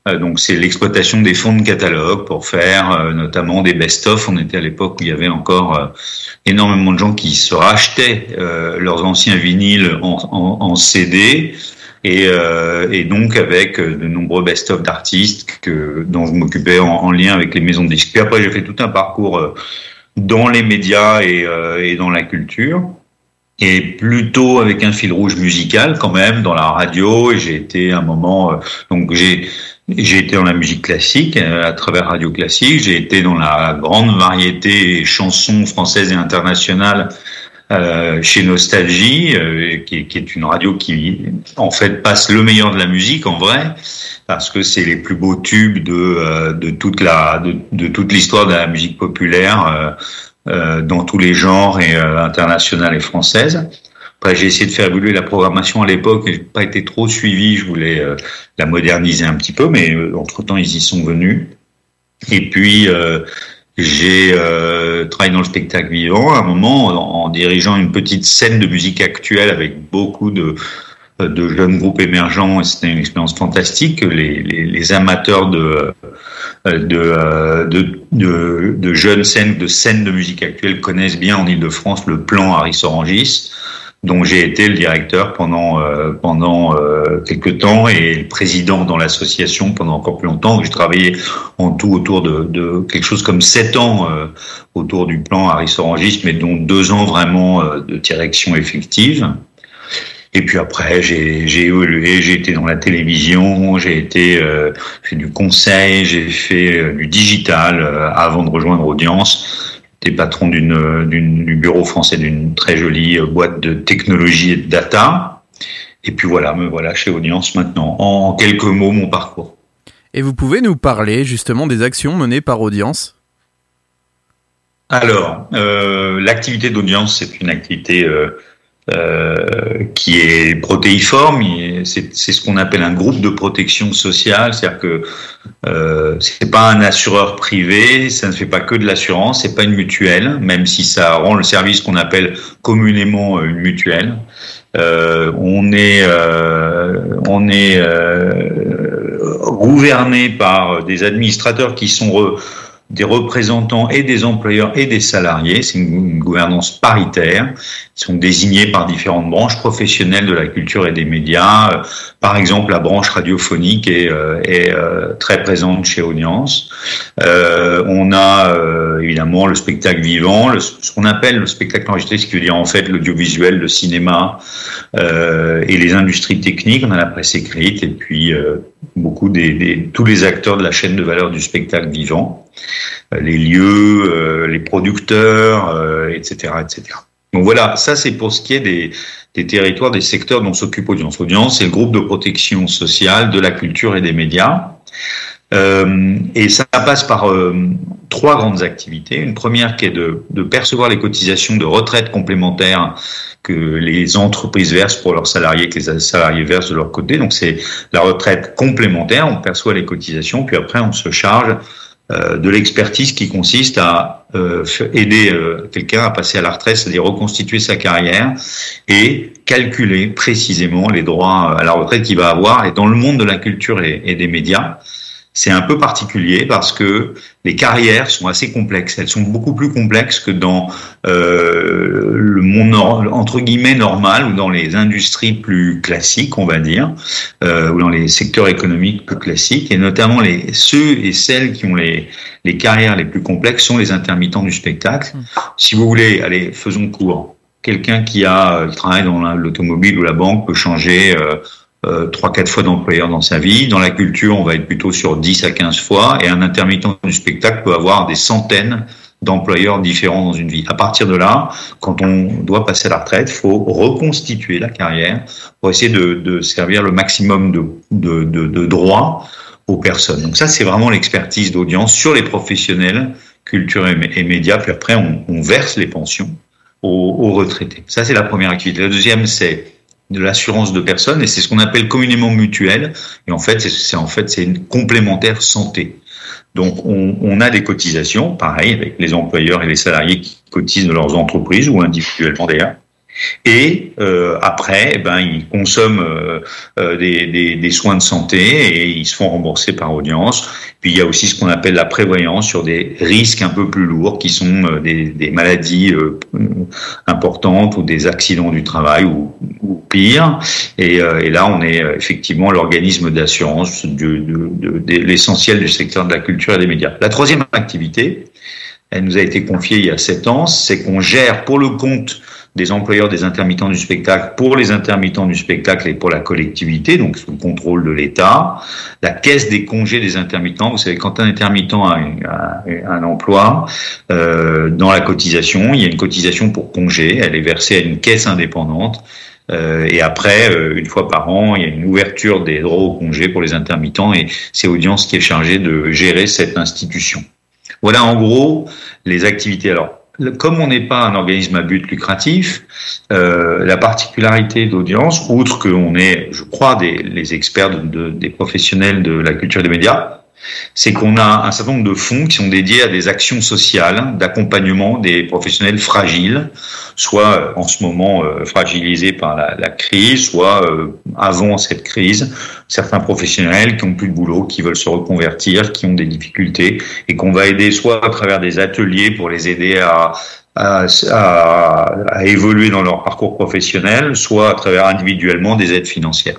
Euh, donc c'est l'exploitation des fonds de catalogue pour faire euh, notamment des best-of. On était à l'époque où il y avait encore euh, énormément de gens qui se rachetaient leurs anciens vinyles en CD et, euh, et donc avec euh, de nombreux best-of d'artistes que dont je m'occupais en, en lien avec les maisons de disques. Puis après j'ai fait tout un parcours euh, dans les médias et, dans la culture. Et plutôt avec un fil rouge musical quand même dans la radio. Et j'ai été un moment donc j'ai j'ai été dans la musique classique à travers Radio Classique, j'ai été dans la grande variété chansons françaises et internationales euh, chez Nostalgie, euh, qui, qui, est une radio qui en fait passe le meilleur de la musique en vrai, parce que c'est les plus beaux tubes de, euh, de toute la de, de toute l'histoire de la musique populaire euh, euh, dans tous les genres et internationale et française. Après, j'ai essayé de faire évoluer la programmation à l'époque, j'ai pas été trop suivi. Je voulais la moderniser un petit peu, mais entre temps, ils y sont venus. Et puis, j'ai euh, travaillé dans le spectacle vivant à un moment en, dirigeant une petite scène de musique actuelle avec beaucoup de, de jeunes groupes émergents. Et c'était une expérience fantastique. Les, les, les amateurs de, de, de, de, de jeunes scènes, de scènes de musique actuelle connaissent bien en Ile-de-France le plan Harris Orangis dont j'ai été le directeur pendant euh, pendant euh, quelques temps et le président dans l'association pendant encore plus longtemps. J'ai travaillé en tout autour de, de quelque chose comme sept ans euh, autour du plan Harris Orangis, mais dont deux ans vraiment euh, de direction effective. Et puis après, j'ai évolué, j'ai été dans la télévision, j'ai été euh, fait du conseil, j'ai fait euh, du digital avant de rejoindre Audience j'étais patron d'une, d'une, du bureau français d'une très jolie boîte de technologie et de data. Et puis voilà, me voilà chez Audience maintenant. En quelques mots, mon parcours. Et vous pouvez nous parler justement des actions menées par Audience? Alors, euh, l'activité d'Audience, c'est une activité euh, euh, qui est protéiforme. C'est, ce qu'on appelle un groupe de protection sociale, c'est-à-dire que euh, c'est pas un assureur privé, ça ne fait pas que de l'assurance, c'est pas une mutuelle, même si ça rend le service qu'on appelle communément une mutuelle. Euh, on est, euh, on est gouverné par des administrateurs qui sont des représentants et des employeurs et des salariés. C'est une, gouvernance paritaire. Sont désignés par différentes branches professionnelles de la culture et des médias. Par exemple, la branche radiophonique est, euh, euh, très présente chez Audience. Euh, on a euh, évidemment le spectacle vivant, ce qu'on appelle le spectacle enregistré, ce qui veut dire en fait l'audiovisuel, le cinéma euh, et les industries techniques. On a la presse écrite et puis euh, beaucoup des, des, tous les acteurs de la chaîne de valeur du spectacle vivant, euh, les lieux, les producteurs, euh, etc., etc. Donc voilà, ça c'est pour ce qui est des, territoires, des secteurs dont s'occupe Audience. Audience, c'est le groupe de protection sociale de la culture et des médias. Euh, et ça passe par euh, trois grandes activités. Une première qui est de, percevoir les cotisations de retraite complémentaires que les entreprises versent pour leurs salariés, que les salariés versent de leur côté. Donc c'est la retraite complémentaire, on perçoit les cotisations, puis après on se charge de l'expertise qui consiste à euh, aider euh, quelqu'un à passer à la retraite, c'est-à-dire reconstituer sa carrière et calculer précisément les droits à la retraite qu'il va avoir. Et dans le monde de la culture et des médias, c'est un peu particulier parce que les carrières sont assez complexes. Elles sont beaucoup plus complexes que dans euh, le monde entre guillemets normal ou dans les industries plus classiques, on va dire, euh, ou dans les secteurs économiques plus classiques. Et notamment les ceux et celles qui ont les les carrières les plus complexes sont les intermittents du spectacle. Si vous voulez, allez, faisons court. Quelqu'un qui a euh, qui travaille dans la- l'automobile ou la banque peut changer euh, trois quatre fois d'employeur dans sa vie. Dans la culture, on va être plutôt sur 10 à 15 fois et un intermittent du spectacle peut avoir des centaines d'employeurs différents dans une vie. À partir de là, quand on doit passer à la retraite, faut reconstituer la carrière pour essayer de, servir le maximum de, de, de, droits aux personnes. Donc ça, c'est vraiment l'expertise d'audience sur les professionnels, culture et, mé- et médias. Puis après, on, on verse les pensions aux, aux retraités. Ça, c'est la première activité. La deuxième, c'est de l'assurance de personnes et c'est ce qu'on appelle communément mutuelle. Et en fait, c'est- en fait c'est une complémentaire santé. Donc, on, on a des cotisations, pareil, avec les employeurs et les salariés qui cotisent de leurs entreprises ou individuellement d'ailleurs. Et euh, après, eh ben, ils consomment euh, euh, des, des, des soins de santé et ils se font rembourser par audience. Puis il y a aussi ce qu'on appelle la prévoyance sur des risques un peu plus lourds, qui sont euh, des, des maladies euh, importantes ou des accidents du travail ou, ou pire. Et, euh, et là, on est effectivement l'organisme d'assurance de, de, de l'essentiel du secteur de la culture et des médias. La troisième activité, elle nous a été confiée il y a sept ans, c'est qu'on gère pour le compte des employeurs des intermittents du spectacle pour les intermittents du spectacle et pour la collectivité, donc sous le contrôle de l'État. La caisse des congés des intermittents, vous savez, quand un intermittent a, un- emploi, euh, dans la cotisation, il y a une cotisation pour congé, elle est versée à une caisse indépendante. Euh, et après, euh, une fois par an, il y a une ouverture des droits au congé pour les intermittents et c'est Audience qui est chargée de gérer cette institution. Voilà en gros les activités. Alors, comme on n'est pas un organisme à but lucratif, euh, la particularité d'audience, outre qu'on est, je crois, des, les experts de, de- des professionnels de la culture des médias, c'est qu'on a un certain nombre de fonds qui sont dédiés à des actions sociales d'accompagnement des professionnels fragiles, soit euh, en ce moment euh, fragilisés par la, crise, soit euh, avant cette crise, certains professionnels qui ont plus de boulot, qui veulent se reconvertir, qui ont des difficultés, et qu'on va aider soit à travers des ateliers pour les aider à évoluer dans leur parcours professionnel, soit à travers individuellement des aides financières.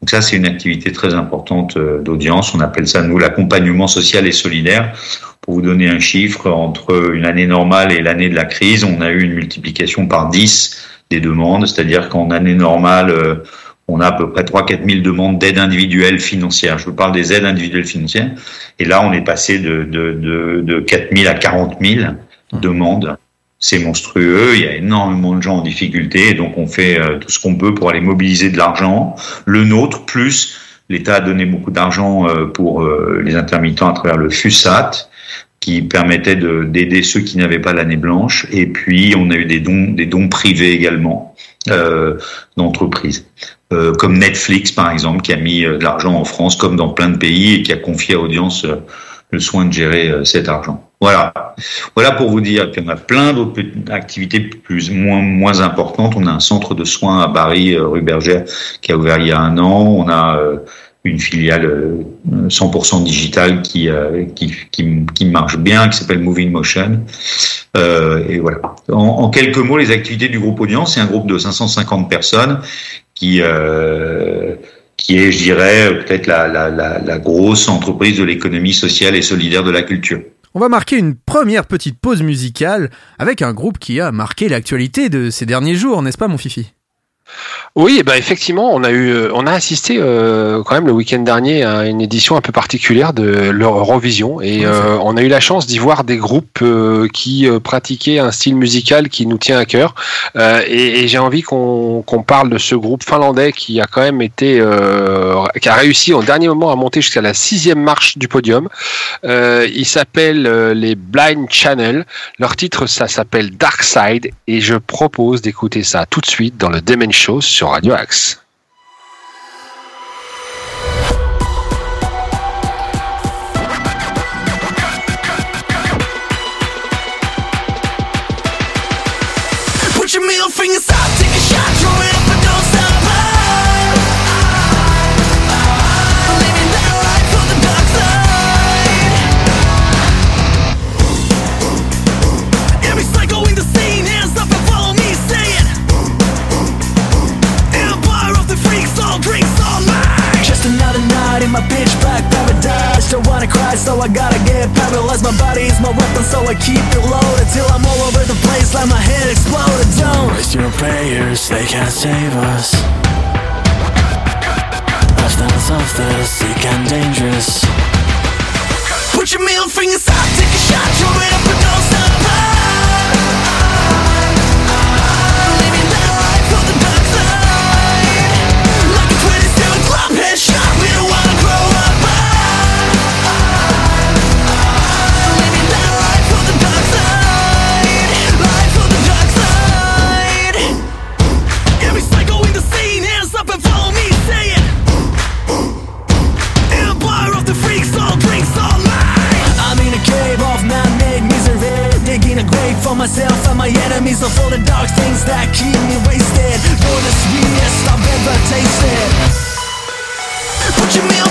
Donc ça, c'est une activité très importante euh, d'audience. On appelle ça, nous, l'accompagnement social et solidaire. Pour vous donner un chiffre, entre une année normale et l'année de la crise, on a eu une multiplication par 10 des demandes, c'est-à-dire qu'en année normale, euh, on a à peu près 3-4 000 demandes d'aide individuelle financière. Je vous parle des aides individuelles financières. Et là, on est passé de, de, de, de 4 000 à 40 000 demandes. C'est monstrueux, il y a énormément de gens en difficulté, et donc on fait euh, tout ce qu'on peut pour aller mobiliser de l'argent. Le nôtre, plus l'État a donné beaucoup d'argent euh, pour euh, les intermittents à travers le FUSAT, qui permettait de- d'aider ceux qui n'avaient pas l'année blanche. Et puis, on a eu des dons, des dons privés également d'entreprises. Comme Netflix, par exemple, qui a mis de l'argent en France, comme dans plein de pays, et qui a confié à Audience le soin de gérer cet argent. Voilà. Voilà pour vous dire. Puis on a plein d'autres activités plus moins moins importantes. On a un centre de soins à Paris, euh, rue Bergère, qui a ouvert il y a un an. On a euh, une filiale euh, 100% digitale qui, euh, qui, qui, marche bien, qui s'appelle Moving Motion. Euh, et voilà. En, quelques mots, les activités du groupe Audience, c'est un groupe de 550 personnes qui euh, qui est, je dirais, peut-être la, la, la grosse entreprise de l'économie sociale et solidaire de la culture. On va marquer une première petite pause musicale avec un groupe qui a marqué l'actualité de ces derniers jours, n'est-ce pas mon Fifi? Oui, bah effectivement, on a eu, euh, on a assisté euh, quand même le week-end dernier à une édition un peu particulière de l'Eurovision. Et euh, on a eu la chance d'y voir des groupes euh, qui pratiquaient un style musical qui nous tient à cœur. Et, et j'ai envie qu'on qu'on parle de ce groupe finlandais qui a quand même été, qui a réussi au dernier moment à monter jusqu'à la sixième marche du podium. Il s'appelle les Blind Channel. Leur titre, ça s'appelle Dark Side. Et je propose d'écouter ça tout de suite dans le Demen Show sur Radio Axe. Paralyzed. My body is my weapon, so I keep it loaded till I'm all over the place, like my head exploded. Don't waste your prayers, they can't save us. Lifestyles of the sick and dangerous. Put your middle fingers up, take a shot, throw it up and don't stop. Myself and my enemies Of all the dark. Things that keep me wasted. You're the sweetest I've ever tasted. Put your middle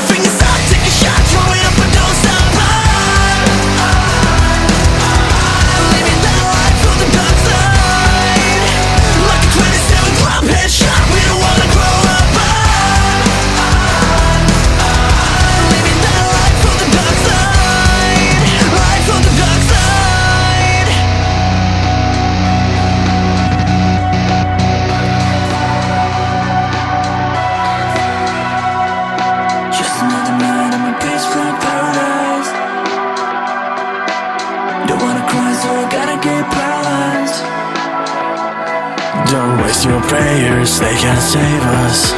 prayers, they can't save us.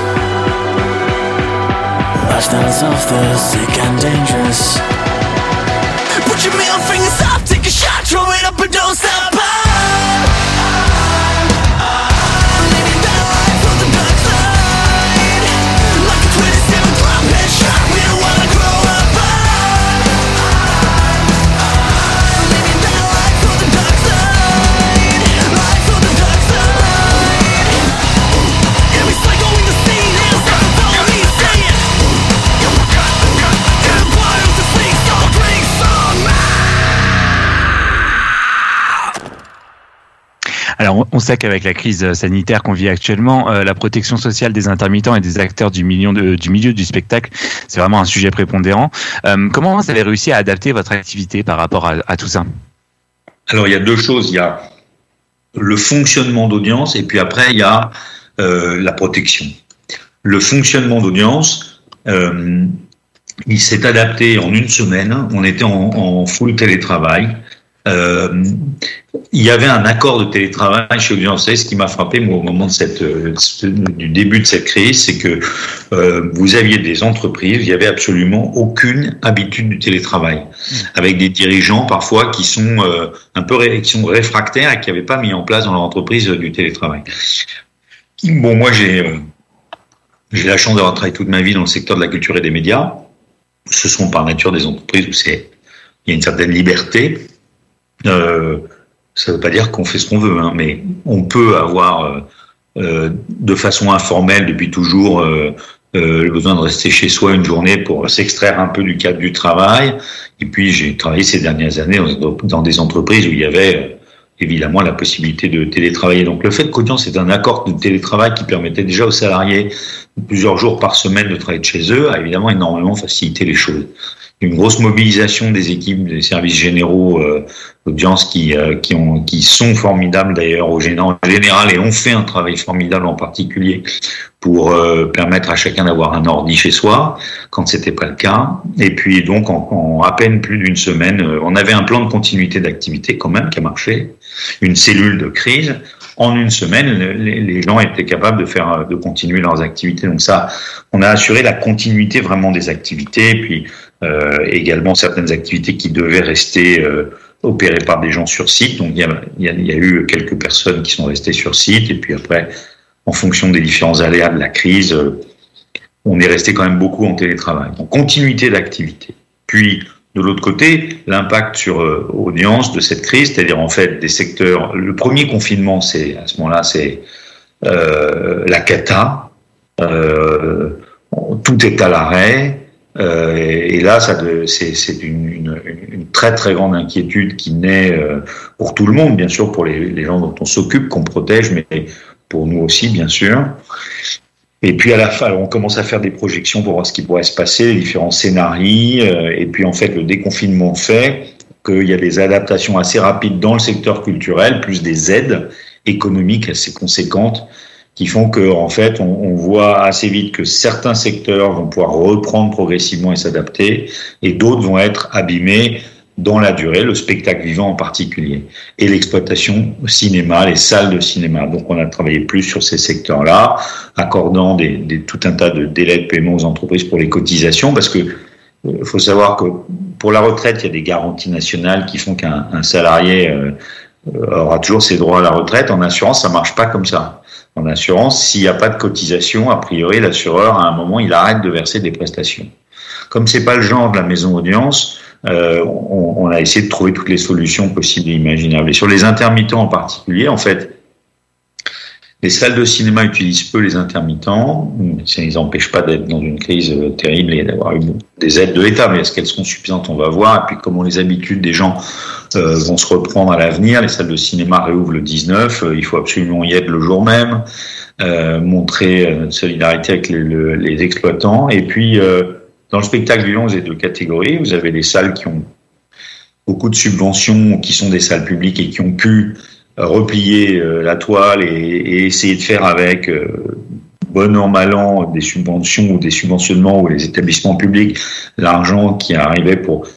Lifestyles of the sick and dangerous on- sait qu'avec la crise sanitaire qu'on vit actuellement, euh, la protection sociale des intermittents et des acteurs du, du milieu du spectacle, c'est vraiment un sujet prépondérant. Euh, comment vous avez réussi à adapter votre activité par rapport à, tout ça? Alors, il y a deux choses. Il y a le fonctionnement d'audience et puis après, il y a euh, la protection. Le fonctionnement d'audience, euh, il s'est adapté en une semaine. On était en full télétravail. Euh, il y avait un accord de télétravail chez Audience. Ce qui m'a frappé moi, au moment de cette, euh, du début de cette crise, c'est que euh, vous aviez des entreprises, il y avait absolument aucune habitude du télétravail, avec des dirigeants parfois qui sont euh, un peu ré- qui sont réfractaires et qui n'avaient pas mis en place dans leur entreprise du télétravail. Bon, moi j'ai j'ai la chance d'avoir travaillé toute ma vie dans le secteur de la culture et des médias. Ce sont par nature des entreprises où c'est il y a une certaine liberté. Euh, ça ne veut pas dire qu'on fait ce qu'on veut, hein, mais on peut avoir euh, euh, de façon informelle depuis toujours euh, euh, le besoin de rester chez soi une journée pour s'extraire un peu du cadre du travail. Et puis j'ai travaillé ces dernières années dans, des entreprises où il y avait évidemment la possibilité de télétravailler. Donc le fait qu'Audience est un accord de télétravail qui permettait déjà aux salariés plusieurs jours par semaine de travailler de chez eux a évidemment énormément facilité les choses. Une grosse mobilisation des équipes des services généraux euh, d'audience qui, euh, qui, ont, qui sont formidables d'ailleurs au général et ont fait un travail formidable en particulier pour euh, permettre à chacun d'avoir un ordi chez soi quand c'était pas le cas. Et puis donc en, en à peine plus d'une semaine, euh, on avait un plan de continuité d'activité quand même qui a marché, une cellule de crise. En une semaine, les, les gens étaient capables de faire, de continuer leurs activités. Donc ça, on a assuré la continuité vraiment des activités, et puis également certaines activités qui devaient rester euh, opérées par des gens sur site. Donc il y, a, il, y a, il y a eu quelques personnes qui sont restées sur site, et puis après, en fonction des différents aléas de la crise, euh, on est resté quand même beaucoup en télétravail. Donc continuité d'activité. Puis de l'autre côté, l'impact sur euh, audience de cette crise, c'est-à-dire en fait des secteurs. Le premier confinement, c'est à ce moment-là, c'est euh, la cata. Euh, tout est à l'arrêt. Euh, et là, ça c'est une, très très grande inquiétude qui naît euh, pour tout le monde, bien sûr, pour les, les gens dont on s'occupe, qu'on protège, mais pour nous aussi, bien sûr. Et puis à la fin, on commence à faire des projections pour voir ce qui pourrait se passer, les différents scénarios. Euh, et puis en fait, le déconfinement fait qu'il y a des adaptations assez rapides dans le secteur culturel, plus des aides économiques assez conséquentes qui font que en fait, on, voit assez vite que certains secteurs vont pouvoir reprendre progressivement et s'adapter, et d'autres vont être abîmés dans la durée, le spectacle vivant en particulier, et l'exploitation cinéma, les salles de cinéma. Donc on a travaillé plus sur ces secteurs-là, accordant tout un tas de délais de paiement aux entreprises pour les cotisations, parce que il faut savoir que pour la retraite, il y a des garanties nationales qui font qu'un salarié euh, aura toujours ses droits à la retraite. En assurance, ça marche pas comme ça. En assurance, s'il n'y a pas de cotisation, a priori, l'assureur, à un moment, il arrête de verser des prestations. Comme c'est pas le genre de la maison audience, euh, on, on, a essayé de trouver toutes les solutions possibles et imaginables. Et sur les intermittents en particulier, en fait, les salles de cinéma utilisent peu les intermittents. Ça ne les empêche pas d'être dans une crise terrible et d'avoir eu des aides de l'État. Mais est-ce qu'elles seront suffisantes? On va voir. Et puis, comment les habitudes des gens euh, vont se reprendre à l'avenir. Les salles de cinéma réouvrent le 19. Euh, il faut absolument y être le jour même. Euh, montrer notre solidarité avec les, le, les exploitants. Et puis, dans le spectacle vivant, vous avez deux catégories. Vous avez les salles qui ont beaucoup de subventions, qui sont des salles publiques et qui ont pu replier la toile et, et, essayer de faire avec bon an mal an des subventions ou des subventionnements ou les établissements publics l'argent qui arrivait pour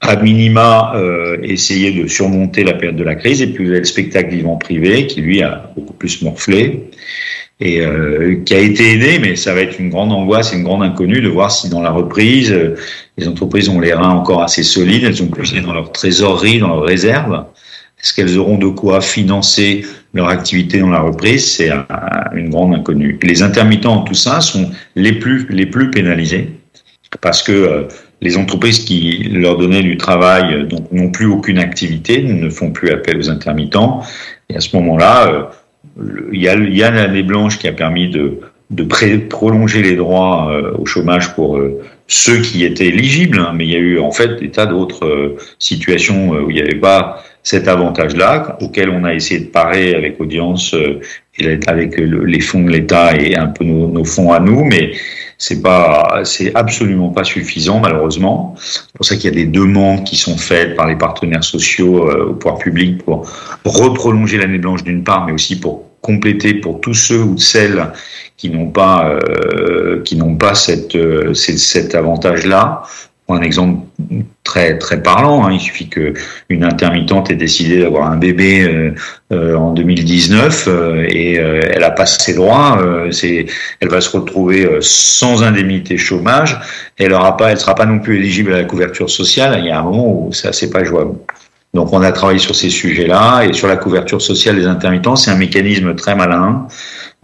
à minima euh, essayer de surmonter la période de la crise. Et puis vous avez le spectacle vivant privé qui lui a beaucoup plus morflé et euh, qui a été aidé mais ça va être une grande angoisse et une grande inconnue de voir si dans la reprise euh, les entreprises ont les reins encore assez solides elles ont puisé dans leur trésorerie dans leurs réserves est-ce qu'elles auront de quoi financer leur activité dans la reprise? C'est une grande inconnue. Les intermittents, tout ça, sont les plus, les plus pénalisés parce que euh, les entreprises qui leur donnaient du travail euh, n'ont plus aucune activité, ne font plus appel aux intermittents. Et à ce moment-là, euh, il y a, l'année blanche qui a permis de, prolonger les droits au chômage pour ceux qui étaient éligibles, hein, mais il y a eu en fait des tas d'autres situations où il n'y avait pas cet avantage-là, auquel on a essayé de parer avec audience et avec les fonds de l'État et un peu nos, fonds à nous, mais c'est pas, c'est absolument pas suffisant malheureusement. C'est pour ça qu'il y a des demandes qui sont faites par les partenaires sociaux euh, au pouvoir public pour reprolonger l'année blanche d'une part, mais aussi pour compléter pour tous ceux ou celles qui n'ont pas euh, qui n'ont pas cette, euh, cet avantage-là un exemple très très parlant. Hein. Il suffit que une intermittente ait décidé d'avoir un bébé euh, euh, en 2019 euh, et euh, elle a pas ses droits. Euh, c'est, elle va se retrouver sans indemnité chômage. Elle aura pas, elle sera pas non plus éligible à la couverture sociale. Il y a un moment où ça c'est pas jouable. Donc on a travaillé sur ces sujets-là et sur la couverture sociale des intermittents. C'est un mécanisme très malin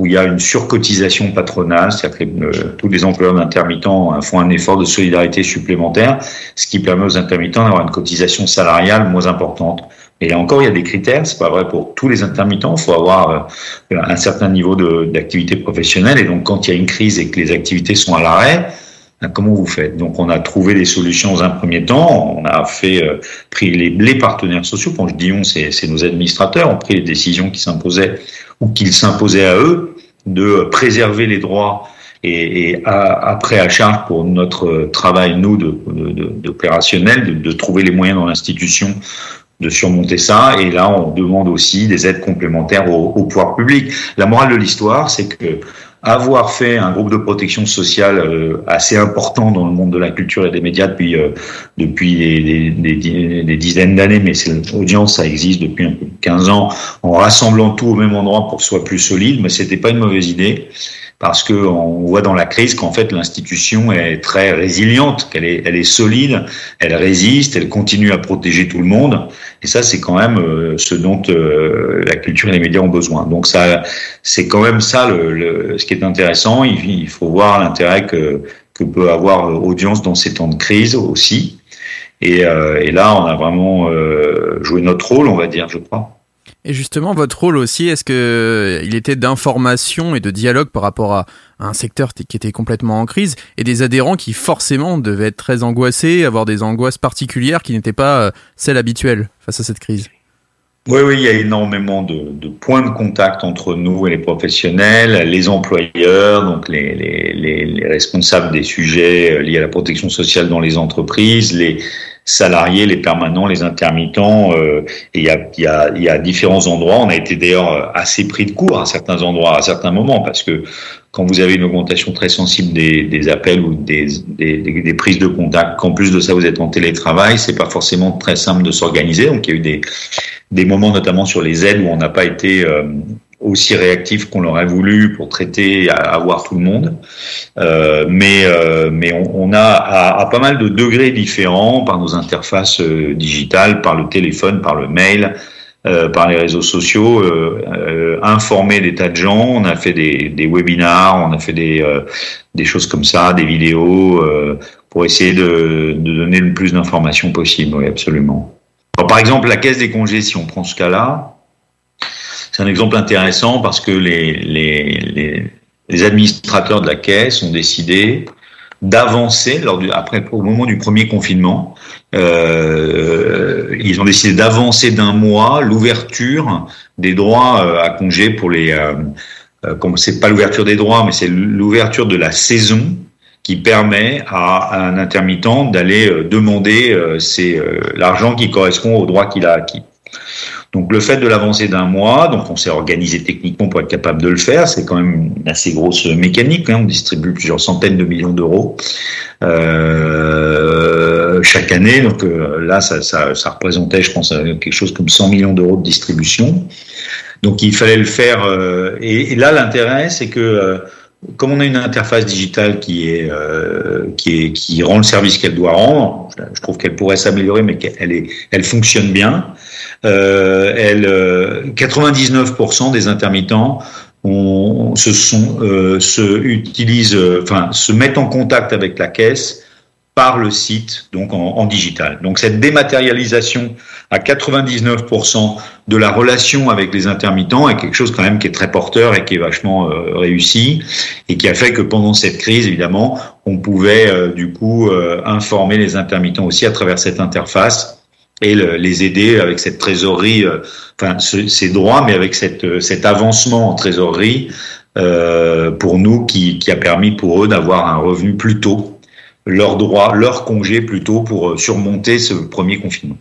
où il y a une surcotisation patronale, c'est-à-dire que euh, tous les employeurs d'intermittents font un effort de solidarité supplémentaire, ce qui permet aux intermittents d'avoir une cotisation salariale moins importante. Et là encore, il y a des critères, c'est pas vrai pour tous les intermittents, il faut avoir euh, un certain niveau d'activité professionnelle, et donc quand il y a une crise et que les activités sont à l'arrêt, Comment vous faites? Donc, on a trouvé des solutions dans un premier temps. On a fait euh, pris les, les, partenaires sociaux. Quand je dis on, c'est nos administrateurs ont pris les décisions qui s'imposaient ou qu'il s'imposait à eux de préserver les droits et, à- après à charge pour notre travail nous d'opérationnel de, de trouver les moyens dans l'institution de surmonter ça. Et là, on demande aussi des aides complémentaires au pouvoir public. La morale de l'histoire, c'est que avoir fait un groupe de protection sociale euh, assez important dans le monde de la culture et des médias depuis euh, depuis des, des- des di- des dizaines d'années, mais c'est l'audience, ça existe depuis un peu de 15 ans, en rassemblant tout au même endroit pour que ce soit plus solide, mais c'était pas une mauvaise idée parce que on voit dans la crise qu'en fait l'institution est très résiliente, qu'elle est, elle est solide, elle résiste, elle continue à protéger tout le monde, et ça c'est quand même euh, ce dont euh, la culture et les médias ont besoin. Donc ça, c'est quand même ça le, le- ce qui est intéressant. Il, il faut voir l'intérêt que que peut avoir euh, audience dans ces temps de crise aussi. Et, euh, et là, on a vraiment joué notre rôle, on va dire, je crois. Et justement, votre rôle aussi, est-ce que il était d'information et de dialogue par rapport à un secteur qui était complètement en crise et des adhérents qui forcément devaient être très angoissés, avoir des angoisses particulières qui n'étaient pas euh, celles habituelles face à cette crise? Oui, oui, il y a énormément de, points de contact entre nous et les professionnels, les employeurs, donc les, les responsables des sujets euh, liés à la protection sociale dans les entreprises, les salariés, les permanents, les intermittents. euh, et il y a, y, a, y a différents endroits. On a été d'ailleurs assez pris de court à certains endroits, à certains moments, parce que quand vous avez une augmentation très sensible des, des appels ou des, des, des, des prises de contact, qu'en plus de ça vous êtes en télétravail, c'est pas forcément très simple de s'organiser. Donc il y a eu des, des moments, notamment sur les aides, où on n'a pas été euh, aussi réactif qu'on l'aurait voulu pour traiter, avoir tout le monde. Euh, mais euh, mais on, a à, pas mal de degrés différents par nos interfaces euh, digitales, par le téléphone, par le mail. Par les réseaux sociaux, informer des tas de gens. On a fait des, des webinars, on a fait des, choses comme ça, des vidéos, pour essayer de, donner le plus d'informations possible. Oui, absolument. Par exemple, la caisse des congés, si on prend ce cas-là, c'est un exemple intéressant parce que les, les, les, les administrateurs de la caisse ont décidé d'avancer lors du, après au moment du premier confinement, euh, ils ont décidé d'avancer d'un mois l'ouverture des droits euh, à congé pour les, euh, euh, c'est pas l'ouverture des droits, mais c'est l'ouverture de la saison qui permet à, un intermittent d'aller euh, demander euh, c'est l'argent qui correspond au droit qu'il a acquis. Donc le fait de l'avancer d'un mois, donc on s'est organisé techniquement pour être capable de le faire, c'est quand même une assez grosse mécanique, hein, on distribue plusieurs centaines de millions d'euros euh, chaque année, donc euh, là ça, ça, ça, représentait je pense quelque chose comme 100 millions d'euros de distribution. Donc il fallait le faire, euh, et, et, là l'intérêt c'est que euh, comme on a une interface digitale qui est euh, qui est qui rend le service qu'elle doit rendre, je trouve qu'elle pourrait s'améliorer, mais qu'elle est elle fonctionne bien. Euh, elle, 99% des intermittents se sont euh, se utilisent, enfin se mettent en contact avec la caisse par le site, donc en, digital. Donc cette dématérialisation à 99% de la relation avec les intermittents est quelque chose quand même qui est très porteur et qui est vachement euh, réussi et qui a fait que pendant cette crise, évidemment, on pouvait euh, du coup euh, informer les intermittents aussi à travers cette interface et le, les aider avec cette trésorerie, enfin ce, ces droits, mais avec cette, cet avancement en trésorerie pour nous qui a permis pour eux d'avoir un revenu plus tôt, leur droit, leur congé plus tôt pour surmonter ce premier confinement.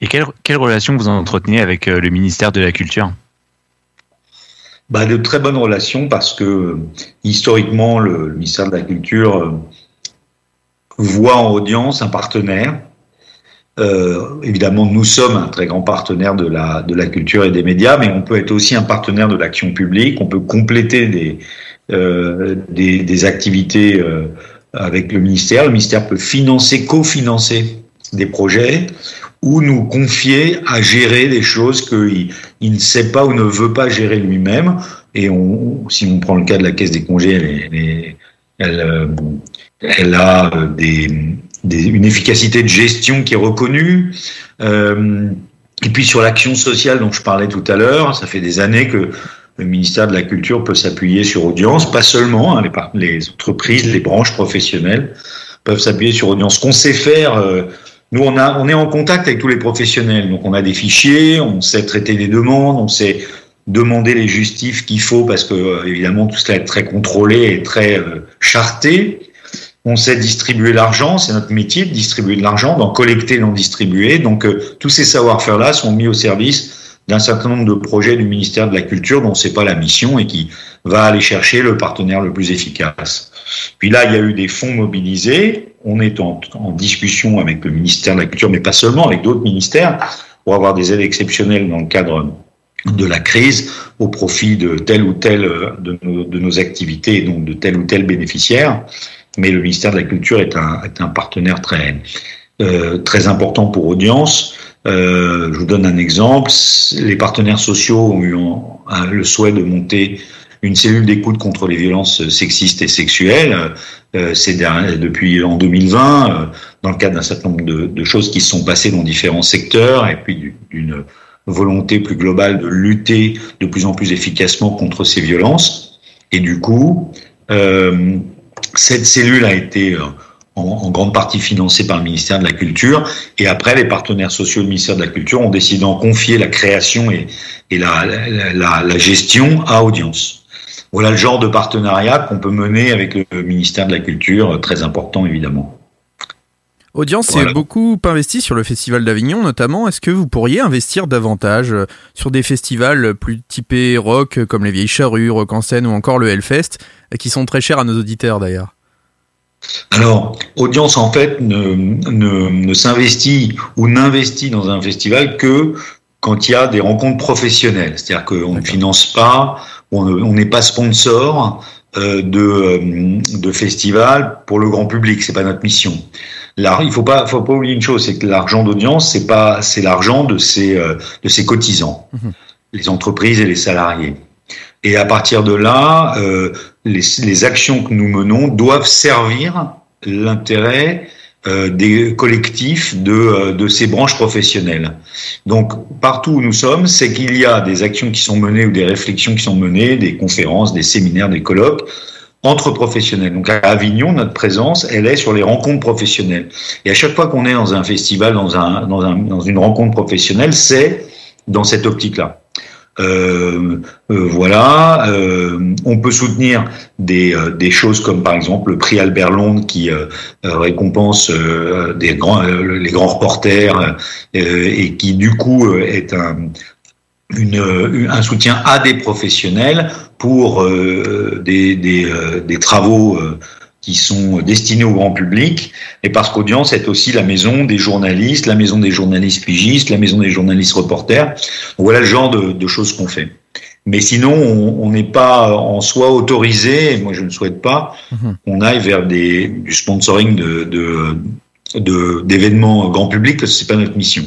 Et quelle, quelle relation vous entretenez avec euh, le ministère de la Culture? Bah, De très bonnes relations parce que historiquement, le, le ministère de la Culture euh, voit en audience un partenaire. Euh, évidemment, nous sommes un très grand partenaire de la, de la culture et des médias, mais on peut être aussi un partenaire de l'action publique. On peut compléter des, euh, des, des, activités euh, avec le ministère. Le ministère peut financer, cofinancer des projets ou nous confier à gérer des choses qu'il il ne sait pas ou ne veut pas gérer lui-même. Et si on prend le cas de la caisse des congés, elle, elle a des, une efficacité de gestion qui est reconnue. Euh, et puis sur l'action sociale dont je parlais tout à l'heure, ça fait des années que le ministère de la Culture peut s'appuyer sur audience, pas seulement, hein, les, les, entreprises, les branches professionnelles peuvent s'appuyer sur audience. Qu'on sait faire, euh, nous on, a, on est en contact avec tous les professionnels, donc on a des fichiers, on sait traiter des demandes, on sait demander les justifs qu'il faut parce que euh, évidemment tout cela est très contrôlé et très euh, charté. On sait distribuer l'argent, c'est notre métier de distribuer de l'argent, d'en collecter, d'en distribuer. Donc euh, tous ces savoir-faire-là sont mis au service d'un certain nombre de projets du ministère de la Culture dont c'est pas la mission et qui va aller chercher le partenaire le plus efficace. Puis là, il y a eu des fonds mobilisés. On est en, discussion avec le ministère de la Culture, mais pas seulement, avec d'autres ministères, pour avoir des aides exceptionnelles dans le cadre de la crise au profit de telle ou telle euh, de nos, activités et donc de tel ou tel bénéficiaire. Mais le ministère de la Culture est un, est un partenaire très, euh, très important pour audience. Euh, je vous donne un exemple. Les partenaires sociaux ont eu le souhait de monter une cellule d'écoute contre les violences sexistes et sexuelles. Euh, depuis en 2020, euh, dans le cadre d'un certain nombre de, choses qui se sont passées dans différents secteurs, et puis du- d'une volonté plus globale de lutter de plus en plus efficacement contre ces violences. Et du coup, euh, cette cellule a été en, en grande partie financée par le ministère de la Culture. Et après, les partenaires sociaux du ministère de la Culture ont décidé d'en confier la création et, et la, la, la- la gestion à Audience. Voilà le genre de partenariat qu'on peut mener avec le ministère de la Culture, très important évidemment. Audience Voilà. s'est beaucoup investi sur le Festival d'Avignon notamment. Est-ce que vous pourriez investir davantage sur des festivals plus typés rock comme les Vieilles Charrues, Rock en scène ou encore le Hellfest, qui sont très chers à nos auditeurs d'ailleurs? Alors, Audience, en fait, ne, ne, ne s'investit ou n'investit dans un festival que quand il y a des rencontres professionnelles. C'est-à-dire qu'on ne finance pas, on ne- on n'est pas sponsor euh, de, euh, de festivals pour le grand public. C'est pas notre mission. Là, il faut pas, faut pas oublier une chose, c'est que l'argent d'audience, c'est pas, c'est l'argent de ses, euh, de ses cotisants, les entreprises et les salariés. Et à partir de là, euh, les, actions que nous menons doivent servir l'intérêt euh, des collectifs de, euh, de ces branches professionnelles. Donc, partout où nous sommes, c'est qu'il y a des actions qui sont menées ou des réflexions qui sont menées, des conférences, des séminaires, des colloques entre professionnels. Donc à Avignon, notre présence, elle est sur les rencontres professionnelles. Et à chaque fois qu'on est dans un festival, dans une rencontre professionnelle, c'est dans cette optique-là. Euh, euh, voilà, euh, on peut soutenir des, choses comme par exemple le prix Albert Londres qui récompense les grands reporters et qui du coup est un, soutien à des professionnels pour des, travaux qui sont destinés au grand public, et parce qu'Audience est aussi la maison des journalistes, la maison des journalistes pigistes, la maison des journalistes reporters. Voilà le genre de, de choses qu'on fait. Mais sinon, on n'est pas en soi autorisé, et moi je ne souhaite pas, qu'on aille vers des, du sponsoring de, de, de- d'événements grand public, parce que c'est pas notre mission.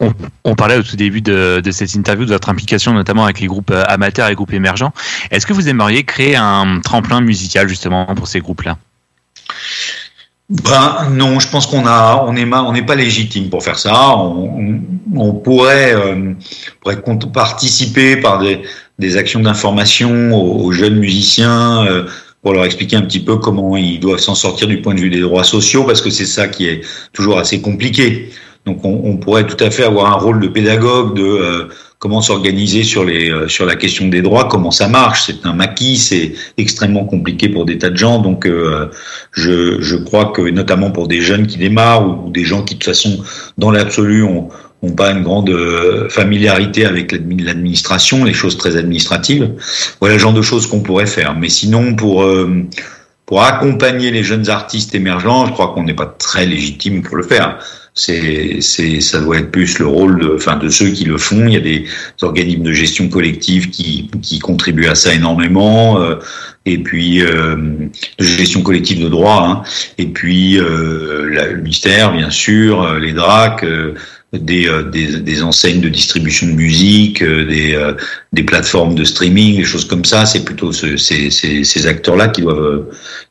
On, parlait au tout début de, cette interview de votre implication notamment avec les groupes euh, amateurs et groupes émergents. Est-ce que vous aimeriez créer un tremplin musical justement pour ces groupes-là? Ben non, je pense qu'on a, on est, ma- on n'est pas légitime pour faire ça. On, pourrait, euh, participer par des, actions d'information aux, aux jeunes musiciens euh, pour leur expliquer un petit peu comment ils doivent s'en sortir du point de vue des droits sociaux, parce que c'est ça qui est toujours assez compliqué. Donc on, pourrait tout à fait avoir un rôle de pédagogue de euh, comment s'organiser sur euh, sur la question des droits, comment ça marche. C'est un maquis, c'est extrêmement compliqué pour des tas de gens. Donc euh, je, je crois que notamment pour des jeunes qui démarrent ou des gens qui de toute façon dans l'absolu ont ont pas une grande familiarité avec l'admi- l'administration, les choses très administratives. Voilà le genre de choses qu'on pourrait faire. Mais sinon pour pour accompagner les jeunes artistes émergents, je crois qu'on n'est pas très légitime pour le faire. C'est, c'est, ça doit être plus le rôle de, enfin, de ceux qui le font. Il y a des organismes de gestion collective qui, qui contribuent à ça énormément. euh, et puis euh, de gestion collective de droit. Hein, et puis euh, le ministère, bien sûr, euh, les DRAC. euh, des, euh, des, des enseignes de distribution de musique, des, des plateformes de streaming, des choses comme ça. C'est plutôt ce- ces, ces, ces acteurs-là qui doivent,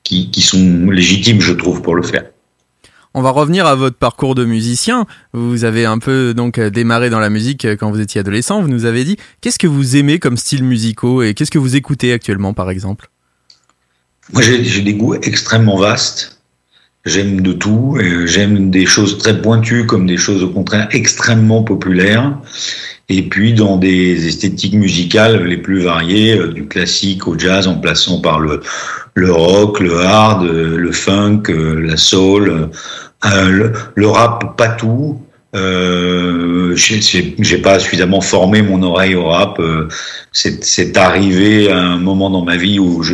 qui, qui sont légitimes, je trouve, pour le faire. On va revenir à votre parcours de musicien. Vous avez un peu donc euh, démarré dans la musique euh, quand vous étiez adolescent. Vous nous avez dit qu'est-ce que vous aimez comme style musicaux et qu'est-ce que vous écoutez actuellement par exemple? Moi, j'ai des goûts extrêmement vastes. J'aime de tout. et J'aime des choses très pointues comme des choses au contraire extrêmement populaires. et puis dans des esthétiques musicales les plus variées, euh, du classique au jazz, en plaçant par le, le rock, le hard, le funk, la soul, euh, le, rap, pas tout. Euh, j'ai- pas suffisamment formé mon oreille au rap. euh, C'est arrivé à un moment dans ma vie où je,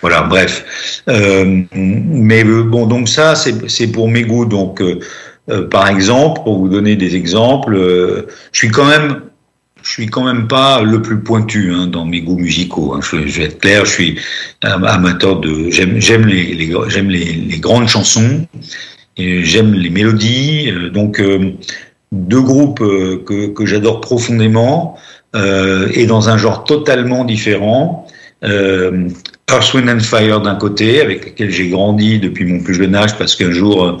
voilà, bref. Euh, mais euh, bon, donc ça, c'est pour mes goûts. Donc, euh, par exemple, pour vous donner des exemples, je suis quand même je suis quand même pas le plus pointu hein, dans mes goûts musicaux. hein. Je, vais être clair, je suis am- amateur de. J'aime les, les les, les grandes chansons. J'aime les mélodies. euh, Donc euh, deux groupes euh, que, que j'adore profondément euh, et dans un genre totalement différent. Euh, Earth, Wind and Fire d'un côté, avec lequel j'ai grandi depuis mon plus jeune âge, parce qu'un jour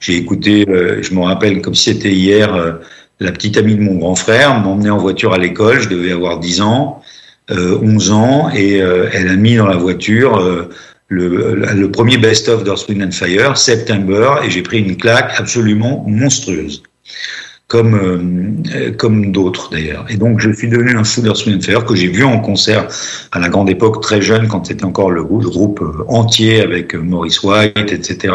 j'ai écouté, je me rappelle comme si c'était hier, la petite amie de mon grand frère m'emmenait en voiture à l'école, je devais avoir 10 ans, euh, 11 ans, et euh, elle a mis dans la voiture euh, le, premier best-of d'Earth, Wind and Fire, September, et j'ai pris une claque absolument monstrueuse comme euh, comme d'autres d'ailleurs. Et donc je suis devenu un and Fire que j'ai vu en concert à la grande époque, très jeune, quand c'était encore le, grou- le groupe euh, entier avec euh, Maurice White, etc.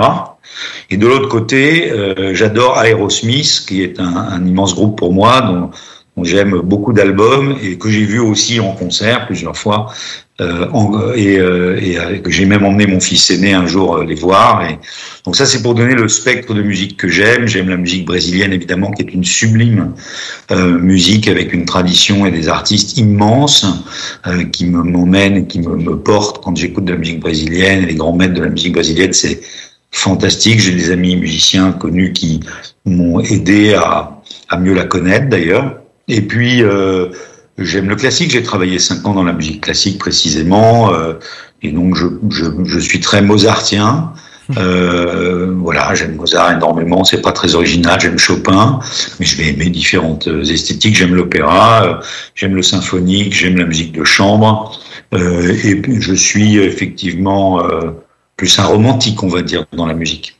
Et de l'autre côté, euh, j'adore Aerosmith, qui est un, immense groupe pour moi, dont j'aime beaucoup d'albums et que j'ai vu aussi en concert plusieurs fois. Euh, et, euh, et euh, j'ai même emmené mon fils aîné un jour les voir. Et donc ça, c'est pour donner le spectre de musique que j'aime. J'aime la musique brésilienne évidemment, qui est une sublime musique avec une tradition et des artistes immenses qui me m'emmènent, qui me, portent quand j'écoute de la musique brésilienne. Et les grands maîtres de la musique brésilienne, c'est fantastique. J'ai des amis musiciens connus qui m'ont aidé à, mieux la connaître d'ailleurs. Et puis j'aime le classique. J'ai travaillé cinq ans dans la musique classique précisément, euh, et donc je, je, je suis très mozartien. Euh, voilà, j'aime Mozart énormément. C'est pas très original. J'aime Chopin, mais je vais aimer différentes euh, esthétiques. J'aime l'opéra, euh, j'aime le symphonique, j'aime la musique de chambre, euh, et je suis effectivement euh, plus un romantique, on va dire, dans la musique.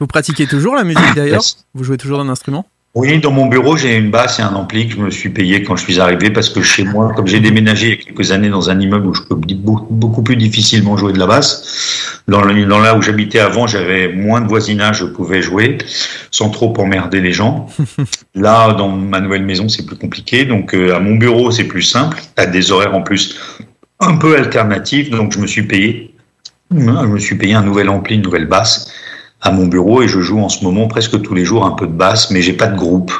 Vous pratiquez toujours la musique d'ailleurs? Vous jouez toujours d'un instrument? Oui, dans mon bureau, j'ai une basse et un ampli que je me suis payé quand je suis arrivé parce que chez moi, comme j'ai déménagé il y a quelques années dans un immeuble où je peux beaucoup, plus difficilement jouer de la basse, dans, le, dans là où j'habitais avant, j'avais moins de voisinage, je pouvais jouer sans trop emmerder les gens. [LAUGHS] Là, dans ma nouvelle maison, c'est plus compliqué. Donc, euh, à mon bureau, c'est plus simple, à des horaires en plus un peu alternatifs. Donc, je me suis payé, je me suis payé un nouvel ampli, une nouvelle basse à mon bureau et je joue en ce moment presque tous les jours un peu de basse, mais j'ai pas de groupe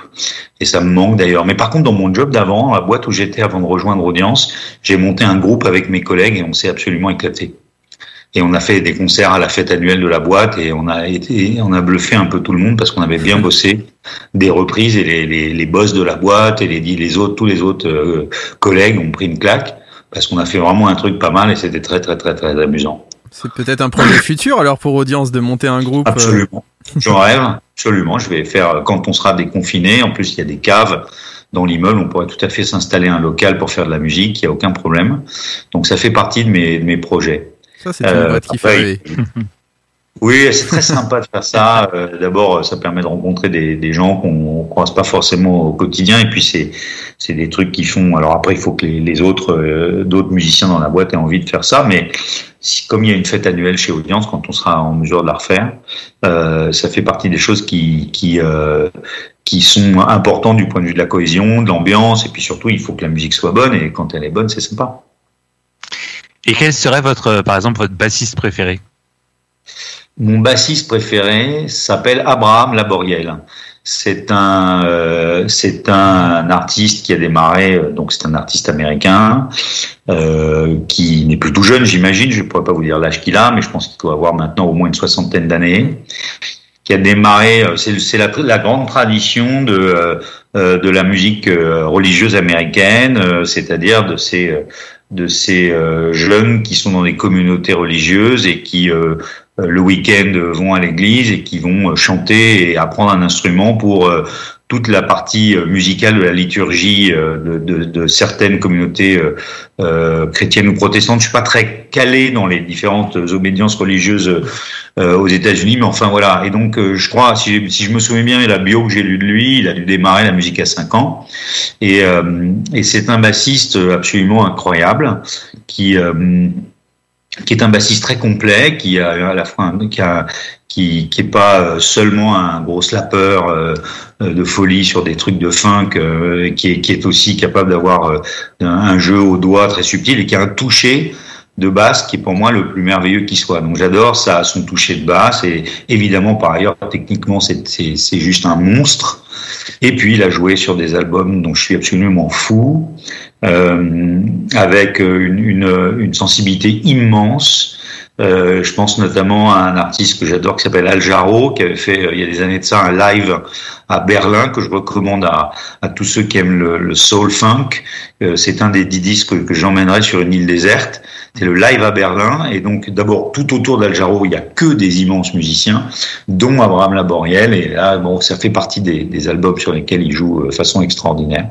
et ça me manque d'ailleurs. Mais par contre, dans mon job d'avant, la boîte où j'étais avant de rejoindre Audience, j'ai monté un groupe avec mes collègues et on s'est absolument éclaté. Et on a fait des concerts à la fête annuelle de la boîte et on a été, on a bluffé un peu tout le monde parce qu'on avait bien [LAUGHS] bossé des reprises et les, les, les boss de la boîte et les, les autres, tous les autres euh, collègues ont pris une claque parce qu'on a fait vraiment un truc pas mal et c'était très très très très amusant. C'est peut-être un projet [COUGHS] futur alors pour audience de monter un groupe. euh, Absolument. J'en rêve, absolument. Je vais faire, quand on sera déconfiné, en plus il y a des caves dans l'immeuble, on pourrait tout à fait s'installer un local pour faire de la musique, il n'y a aucun problème. Donc ça fait partie de mes, de mes projets. Ça, c'est une boîte qui fait après, rêver. Oui, c'est très sympa de faire ça. Euh, D'abord, ça permet de rencontrer des, gens qu'on croise pas forcément au quotidien, et puis c'est des trucs qui font. Alors après, il faut que les, autres euh, d'autres musiciens dans la boîte aient envie de faire ça, mais comme il y a une fête annuelle chez Audience, quand on sera en mesure de la refaire, euh, ça fait partie des choses qui qui sont importantes du point de vue de la cohésion, de l'ambiance, et puis surtout, il faut que la musique soit bonne, et quand elle est bonne, c'est sympa. Et quel serait votre, par exemple, votre bassiste préféré? Mon bassiste préféré s'appelle Abraham Laboriel. C'est un, euh, c'est un artiste qui a démarré, euh, donc c'est un artiste américain euh, qui n'est plus tout jeune, j'imagine. Je ne pourrais pas vous dire l'âge qu'il a, mais je pense qu'il doit avoir maintenant au moins une soixantaine d'années. Qui a démarré, euh, c'est la, la grande tradition de euh, euh, de la musique religieuse américaine, c'est-à-dire de ces de ces jeunes qui sont dans des communautés religieuses et qui le week-end euh, vont à l'église et qui vont euh, chanter et apprendre un instrument pour euh, toute la partie euh, musicale de la liturgie euh, de, certaines communautés euh, euh, chrétiennes ou protestantes. Je suis pas très calé dans les différentes obédiences religieuses euh, aux États-Unis, mais enfin voilà. Et donc, euh, je crois, si, je me souviens bien, la bio que j'ai lue de lui, il a dû démarrer la musique à 5 ans, et, euh, c'est un bassiste absolument incroyable qui euh, qui est un bassiste très complet, qui a à la fois un- qui a qui qui est pas euh, seulement un gros slapper euh, euh, de folie sur des trucs de funk, euh, qui est qui est aussi capable d'avoir euh, un, jeu au doigt très subtil et qui a un toucher de basse qui est pour moi le plus merveilleux qui soit. Donc j'adore ça, son toucher de basse et évidemment par ailleurs techniquement c'est c'est juste un monstre. Et puis il a joué sur des albums dont je suis absolument fou, euh, avec une, une, une sensibilité immense. Euh, je pense notamment à un artiste que j'adore qui s'appelle Al Jarreau, qui avait fait euh, il y a des années de ça un live à Berlin que je recommande à, à tous ceux qui aiment le, le soul funk. Euh, c'est un des dix disques que, que j'emmènerai sur une île déserte. C'est le live à Berlin. Et donc, d'abord, tout autour d'Al Jarreau, il y a que des immenses musiciens, dont Abraham Laboriel. Et là, bon, ça fait partie des, des albums sur lesquels il joue euh, de façon extraordinaire.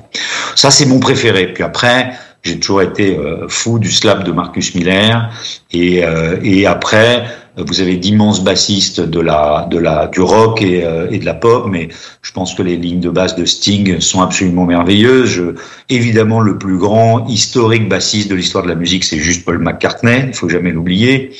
Ça, c'est mon préféré. Puis après, j'ai toujours été euh, fou du slap de Marcus Miller. Et, euh, et après, vous avez d'immenses bassistes de la, de la, du rock et, euh, et de la pop, mais je pense que les lignes de basse de Sting sont absolument merveilleuses. Je- évidemment, le plus grand historique bassiste de l'histoire de la musique, c'est juste Paul McCartney. Il faut jamais l'oublier.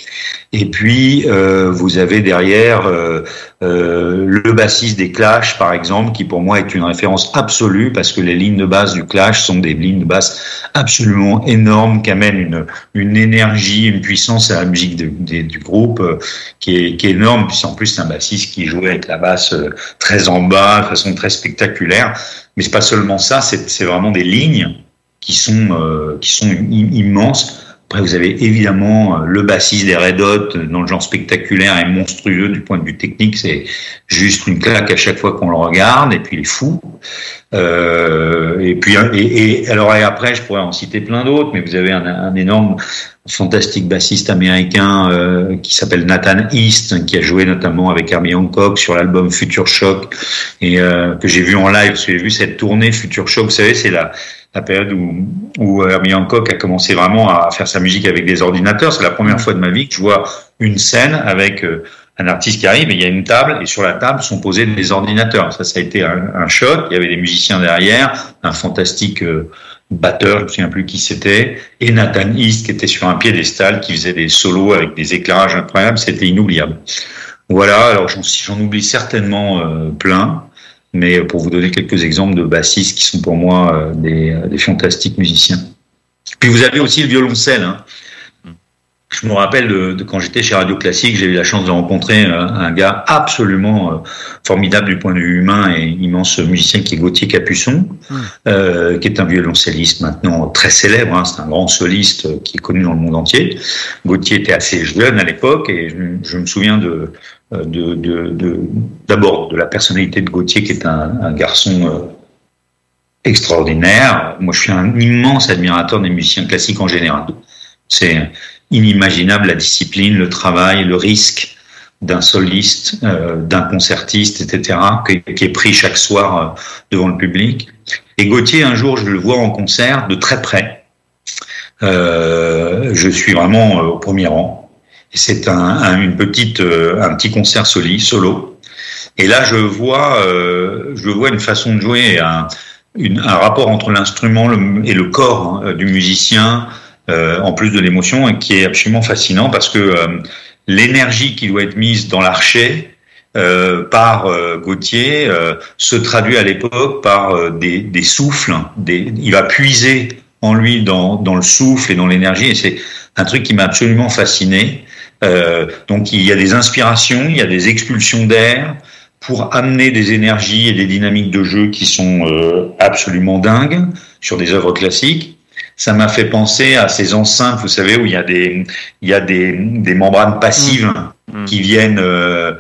Et puis, euh, vous avez derrière euh, euh, le bassiste des Clash, par exemple, qui pour moi est une référence absolue parce que les lignes de basse du Clash sont des lignes de basse absolument énormes qui amènent une, une énergie, une puissance à la musique de- du groupe euh, qui, est, qui est énorme. Puis en plus, c'est un bassiste qui jouait avec la basse euh, très en bas, de façon très spectaculaire. Mais c'est pas seulement ça, c'est vraiment des lignes qui sont euh, qui sont im- immenses. Après, vous avez évidemment euh, le bassiste des Red Hot euh, dans le genre spectaculaire et monstrueux du point de vue technique. C'est juste une claque à chaque fois qu'on le regarde. Et puis, il est fou. Euh, et puis, et, et alors et après, je pourrais en citer plein d'autres, mais vous avez un, un énorme, fantastique bassiste américain euh, qui s'appelle Nathan East, qui a joué notamment avec Herbie Hancock sur l'album Future Shock et euh, que j'ai vu en live. J'ai vu cette tournée Future Shock. Vous savez, c'est la la période où, où Herbie Hancock a commencé vraiment à faire sa musique avec des ordinateurs. C'est la première fois de ma vie que je vois une scène avec euh, un artiste qui arrive et il y a une table et sur la table sont posés des ordinateurs. Ça, ça a été un, un choc. Il y avait des musiciens derrière, un fantastique euh, batteur, je me souviens plus qui c'était, et Nathan East qui était sur un piédestal, qui faisait des solos avec des éclairages incroyables. C'était inoubliable. Voilà. Alors j'en j'en oublie certainement euh, plein. Mais pour vous donner quelques exemples de bassistes qui sont pour moi euh, des, des fantastiques musiciens. Puis vous avez aussi le violoncelle. Hein. Je me rappelle de, de quand j'étais chez Radio Classique, j'ai eu la chance de rencontrer euh, un gars absolument euh, formidable du point de vue humain et immense musicien qui est Gauthier Capuçon, euh, qui est un violoncelliste maintenant très célèbre. Hein, c'est un grand soliste euh, qui est connu dans le monde entier. Gauthier était assez jeune à l'époque et je, je me souviens de euh, de, de, d'abord de la personnalité de Gauthier qui est un, un garçon euh, extraordinaire. Moi, je suis un immense admirateur des musiciens classiques en général. C'est inimaginable la discipline, le travail, le risque d'un soliste, euh, d'un concertiste, etc., qui, qui, est pris chaque soir euh, devant le public. Et Gauthier, un jour, je le vois en concert de très près. Euh, je suis vraiment au premier rang. C'est un, un, une petite, euh, un petit concert soli, solo. Et là, je vois, euh, je vois une façon de jouer, un, un rapport entre l'instrument et le corps hein, du musicien, euh, en plus de l'émotion, qui est absolument fascinant parce que l'énergie qui doit être mise dans l'archet par Gauthier se traduit à l'époque par des, des, souffles. Des, il va puiser en lui dans, dans le souffle et dans l'énergie, et c'est un truc qui m'a absolument fasciné. Euh, donc il y a des inspirations, il y a des expulsions d'air pour amener des énergies et des dynamiques de jeu qui sont euh, absolument dingues sur des œuvres classiques. Ça m'a fait penser à ces enceintes, vous savez, où il y a des, il y a des, des membranes passives mmh. qui viennent, euh,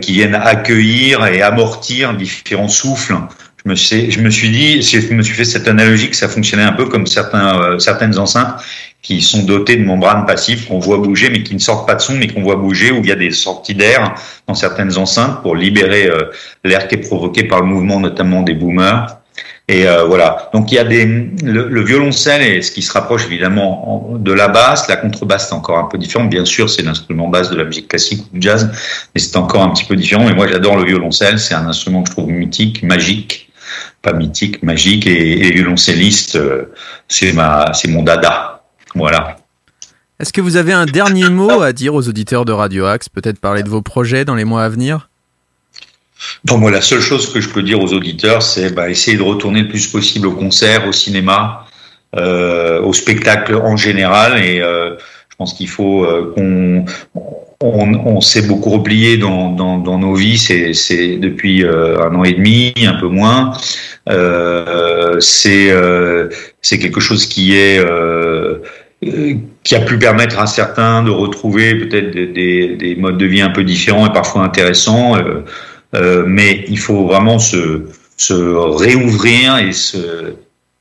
qui viennent accueillir et amortir différents souffles. Je me, sais, je me suis dit, je me suis fait cette analogie que ça fonctionnait un peu comme certains, certaines enceintes qui sont dotés de membranes passives qu'on voit bouger, mais qui ne sortent pas de son, mais qu'on voit bouger, où il y a des sorties d'air dans certaines enceintes pour libérer euh, l'air qui est provoqué par le mouvement, notamment des boomers. Et euh, voilà. Donc il y a des le, le violoncelle et ce qui se rapproche évidemment en- de la basse, la contrebasse c'est encore un peu différent. Bien sûr, c'est l'instrument basse de la musique classique ou du jazz, mais c'est encore un petit peu différent. Mais moi j'adore le violoncelle, c'est un instrument que je trouve mythique, magique, pas mythique, magique. Et, et violoncelliste, euh, c'est ma c'est mon dada. Voilà. Est-ce que vous avez un dernier mot à dire aux auditeurs de Radio Axe Peut-être parler de vos projets dans les mois à venir? Donc moi, la seule chose que je peux dire aux auditeurs, c'est bah, essayer de retourner le plus possible au concert, au cinéma, euh, au spectacle en général. Et euh, je pense qu'il faut euh, qu'on on, on s'est beaucoup replié dans, dans, dans nos vies. C'est c'est depuis euh, un an et demi, un peu moins. C'est c'est quelque chose qui est qui a pu permettre à certains de retrouver peut-être des, des, des modes de vie un peu différents et parfois intéressants. Euh, euh, mais il faut vraiment se, réouvrir et se,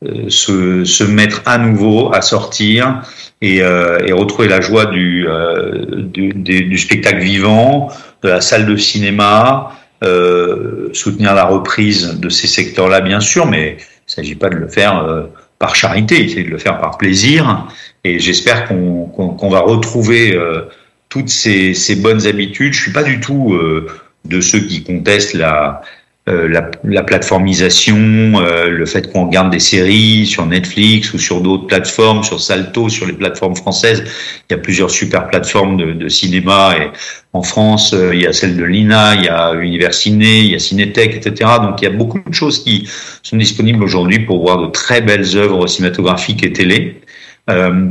euh, se, mettre à nouveau à sortir et, euh, et retrouver la joie du, euh, du, spectacle vivant, de la salle de cinéma, euh, soutenir la reprise de ces secteurs-là, bien sûr, mais il ne s'agit pas de le faire euh, par charité, s'agit de le faire par plaisir. Et j'espère qu'on qu'on va retrouver euh, toutes ces, ces bonnes habitudes. Je suis pas du tout euh, de ceux qui contestent la, euh, la, la plateformisation, euh, le fait qu'on regarde des séries sur Netflix ou sur d'autres plateformes, sur Salto, sur les plateformes françaises. Il y a plusieurs super plateformes de, de cinéma et en France, euh, il y a celle de l'INA, il y a Univers Ciné, il y a Cinétech, etc. Donc il y a beaucoup de choses qui sont disponibles aujourd'hui pour voir de très belles œuvres cinématographiques et télé. Euh,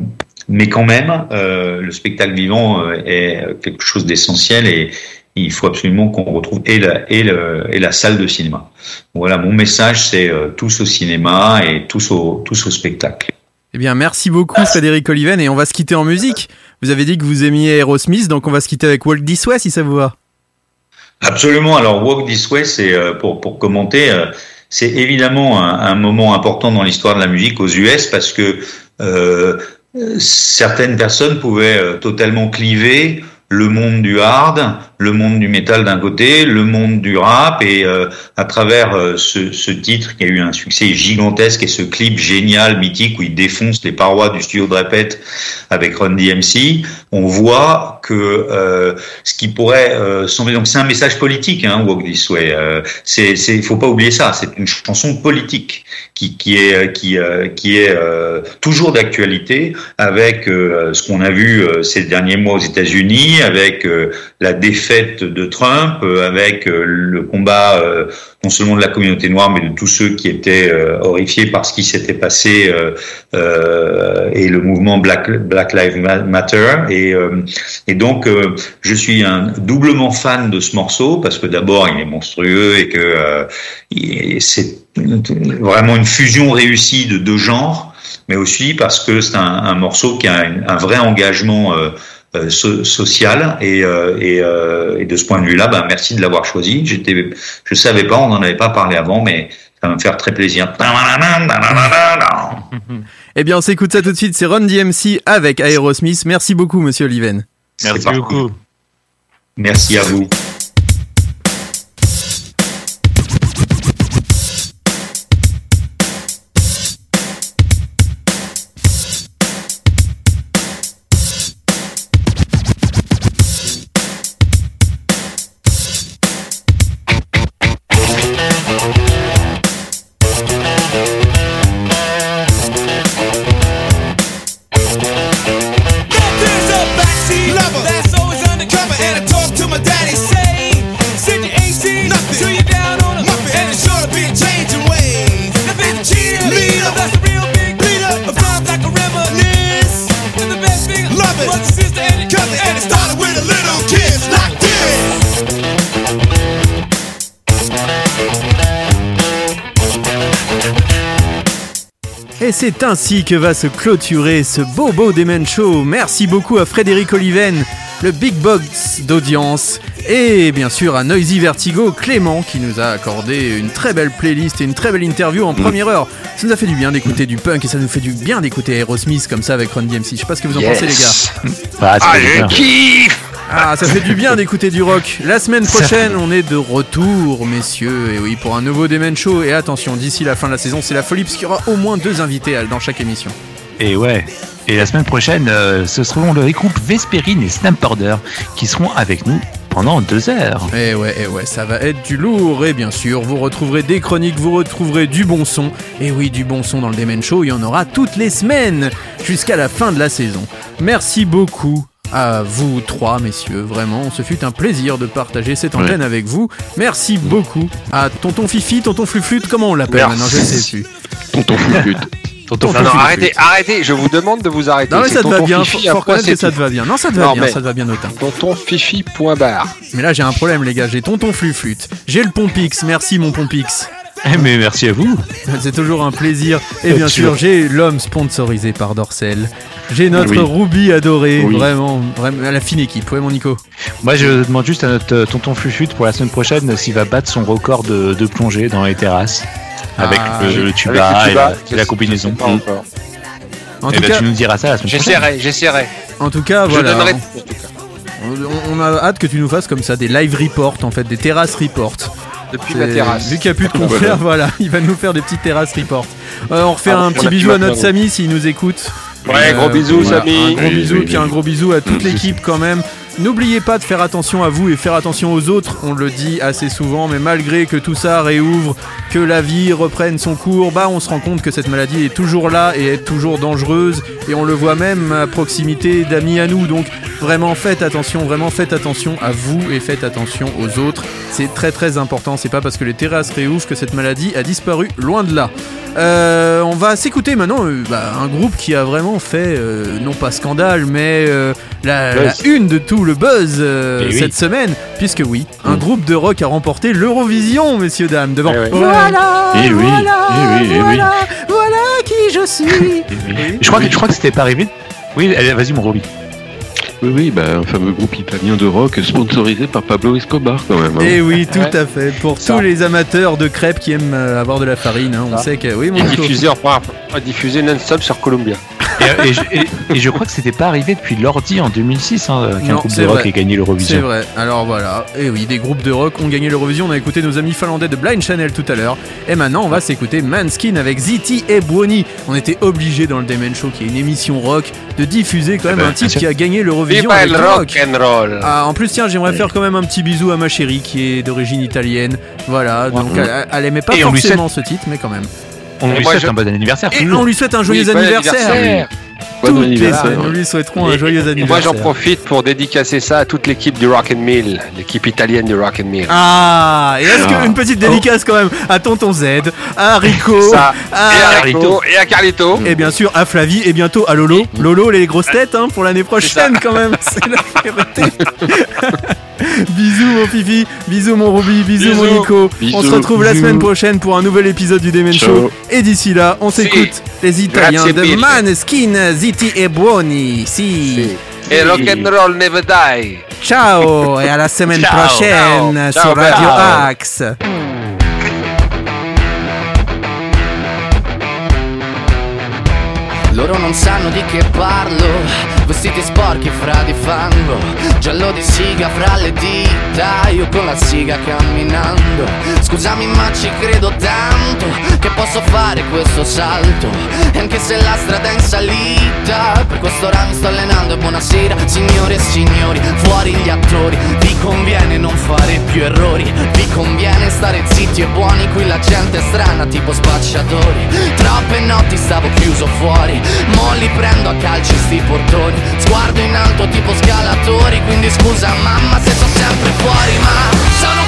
mais quand même, euh, le spectacle vivant euh, est quelque chose d'essentiel et il faut absolument qu'on retrouve et la, et la salle de cinéma. Voilà, mon message, c'est euh, tous au cinéma et tous au, tous au spectacle. Eh bien, merci beaucoup Frédéric Oliven et on va se quitter en musique. Vous avez dit que vous aimiez Aerosmith, donc on va se quitter avec Walk This Way si ça vous va. Absolument. Alors, Walk This Way, c'est euh, pour, pour commenter, euh, c'est évidemment un, un moment important dans l'histoire de la musique aux US parce que euh, certaines personnes pouvaient totalement cliver le monde du hard, le monde du métal d'un côté, le monde du rap, et euh, à travers euh, ce, ce, titre qui a eu un succès gigantesque et ce clip génial, mythique, où il défonce les parois du studio de répète avec Run DMC, on voit que euh, ce qui pourrait euh, sembler... Donc c'est un message politique, hein, Walk This Way. Euh, c'est, c'est, faut pas oublier ça, c'est une chanson politique qui, qui est, qui, qui est toujours d'actualité avec ce qu'on a vu ces derniers mois aux États-Unis, avec euh, la défaite de Trump, euh, avec euh, le combat non seulement de la communauté noire, mais de tous ceux qui étaient horrifiés par ce qui s'était passé et le mouvement Black, Black Lives Matter. Et, et donc, je suis un doublement fan de ce morceau parce que d'abord, il est monstrueux et que c'est vraiment une fusion réussie de deux genres, mais aussi parce que c'est un, un, morceau qui a un, un vrai engagement euh, so, social et, euh, et, euh, et, de ce point de vue-là, ben, merci de l'avoir choisi. J'étais, je savais pas, on n'en avait pas parlé avant, mais ça va me faire très plaisir. [LAUGHS] eh bien, on s'écoute ça tout de suite. C'est Ron DMC avec Aerosmith. Merci beaucoup, Monsieur Oliven. Merci beaucoup. Merci à vous. Et c'est ainsi que va se clôturer ce beau beau Show. Merci beaucoup à Frédéric Oliven le Big Box d'audience, et bien sûr à Noisy Vertigo, Clément, qui nous a accordé une très belle playlist et une très belle interview en première heure. Ça nous a fait du bien d'écouter du punk et ça nous fait du bien d'écouter Aerosmith comme ça avec Ron DMC. Je sais pas ce que vous en pensez, les gars. [LAUGHS] Ah, ça Ah, fait du je bien. kiffe Ah, ça fait du bien d'écouter du rock. La semaine prochaine, on est de retour, messieurs. Et oui, pour un nouveau Demen Show. Et attention, d'ici la fin de la saison, c'est la folie, parce qu'il y aura au moins deux invités à- dans chaque émission. Et ouais. Et la semaine prochaine, euh, ce seront le groupe Vesperine et Snapborder qui seront avec nous pendant deux heures. Et ouais, et ouais, ça va être du lourd. Et bien sûr, vous retrouverez des chroniques, vous retrouverez du bon son. Et oui, du bon son dans le Demen Show, il y en aura toutes les semaines, jusqu'à la fin de la saison. Merci beaucoup. À vous trois, messieurs, vraiment, ce fut un plaisir de partager cette antenne avec vous. Merci beaucoup à Tonton Fifi, Tonton Fluflute, comment on l'appelle maintenant, je sais plus. Tonton Fluflute. Tonton Non, non, arrêtez, arrêtez, je vous demande de vous arrêter. Non mais ça te va bien, faut, reconnaître que ça te va bien. Non ça te va Non, bien, ça te va bien autant. Tonton Fifi, point barre. Mais là j'ai un problème les gars, j'ai tonton fluflute, j'ai le pompix, merci mon pompix. Eh, mais merci à vous. C'est toujours un plaisir. Et bien sûr, j'ai l'homme sponsorisé par Dorsel. J'ai notre Oui. Ruby adoré, Oui. vraiment, vraiment, la fine équipe. Ouais mon Nico. Moi, je demande juste à notre euh, tonton Flufute pour la semaine prochaine s'il va battre son record de, de plongée dans les terrasses. Avec Ah, le, le tuba, Avec le et, tuba, la, et la combinaison. pas encore. En Et tout, ben, cas, tu nous diras ça la semaine prochaine. J'essaierai, j'essaierai. en tout cas, Je voilà. donnerai. On, on a hâte que tu nous fasses comme ça des live reports en fait, des terrasses reports. Depuis ma terrasse. Vu qu'il n'y a plus de [LAUGHS] confrères, voilà, il va nous faire des petites terrasses reports. Euh, on refait Ah, un petit bisou à notre. Samy s'il nous écoute. Ouais, gros bisous, voilà, Samy. Un gros Oui, bisou, oui, puis un gros bisou à toute l'équipe quand même. N'oubliez pas de faire attention à vous et faire attention aux autres, on le dit assez souvent, mais malgré que tout ça réouvre, que la vie reprenne son cours, bah on se rend compte que cette maladie est toujours là et est toujours dangereuse, et on le voit même à proximité d'amis à nous, donc vraiment faites attention, vraiment faites attention à vous et faites attention aux autres, c'est très très important, c'est pas parce que les terrasses réouvrent que cette maladie a disparu, loin de là. Euh, on va s'écouter maintenant euh, bah, un groupe qui a vraiment fait, euh, non pas scandale, mais la, la une de tout le buzz euh, Eh oui. cette semaine, puisque oui, un groupe de rock a remporté l'Eurovision, messieurs, dames, devant. Eh oui. Voilà, Eh oui, voilà, eh oui, eh oui. voilà, voilà qui je suis. Je crois, que, je crois que c'était pas arrivé. Oui, allez, vas-y mon Roby. Oui, oui, bah, un fameux groupe italien de rock sponsorisé par Pablo Escobar quand même. hein. Et oui, tout Ouais. à fait. Pour Ça. tous les amateurs de crêpes qui aiment euh, avoir de la farine, hein, on Ça. sait que oui, mon diffusé, diffusé non-stop sur Columbia. Et, et je, et- et je crois que c'était pas arrivé depuis l'ordi en 2006 hein, qu'un groupe c'est de rock vrai. ait gagné C'est l'Eurovision. vrai. Alors voilà. Et oui, des groupes de rock ont gagné l'Eurovision. On a écouté nos amis finlandais de Blind Channel tout à l'heure. Et maintenant, on va s'écouter Manskin avec Ziti et Buoni. On était obligé dans le Demen Show, qui est une émission rock, de diffuser quand même bah, un sûr. qui a gagné l'Eurovision Viva avec le du rock and roll. Ah, en plus, tiens, j'aimerais faire quand même un petit bisou à ma chérie qui est d'origine italienne. Voilà, donc elle, elle aimait pas Et forcément ce titre, mais quand même. On lui souhaite je- un bon anniversaire. Et toujours. on lui souhaite un joyeux Oui, bon anniversaire. Bon Toutes les anniversaire. semaines, nous lui souhaiterons un joyeux et anniversaire. moi, j'en profite pour dédicacer ça à toute l'équipe du Rock and Mill, l'équipe italienne du Rock and Mill. Ah, et est-ce Ah. qu'une petite dédicace quand même à Tonton Z, à Rico, [LAUGHS] Ça. à et à. Rico, et à Carlito. et bien sûr à Flavie et bientôt à Lolo. Lolo, les grosses têtes hein, pour l'année prochaine quand même. [LAUGHS] C'est la priorité. [LAUGHS] [LAUGHS] bisous mon Fifi, bisous mon Ruby, bisous, mon Bisous. Nico. on se Bisous. retrouve la semaine prochaine pour un nouvel épisode du Demen. Show. Et d'ici là, on Si. s'écoute les Italiens Grazie de mille. Maneskin, Ziti e Buoni. Si. Et rock and roll never die. Ciao et à la semaine Ciao. prochaine Ciao. sur Ciao, Radio ciao. Axe. Loro non sanno di che parlo, vestiti sporchi fra di fango, giallo di siga fra le dita, io con la siga camminando. Scusami ma ci credo tanto che posso fare questo salto, e anche se la strada è in salita, per questo ora mi sto allenando. E buonasera signore e signori, fuori gli attori, vi conviene non fare più errori, vi conviene stare zitti e buoni, qui la gente è strana tipo spacciatori, troppe notti stavo chiuso fuori, mo li prendo a calci sti portoni, sguardo in alto tipo scalatori, quindi scusa mamma se sono sempre fuori, ma sono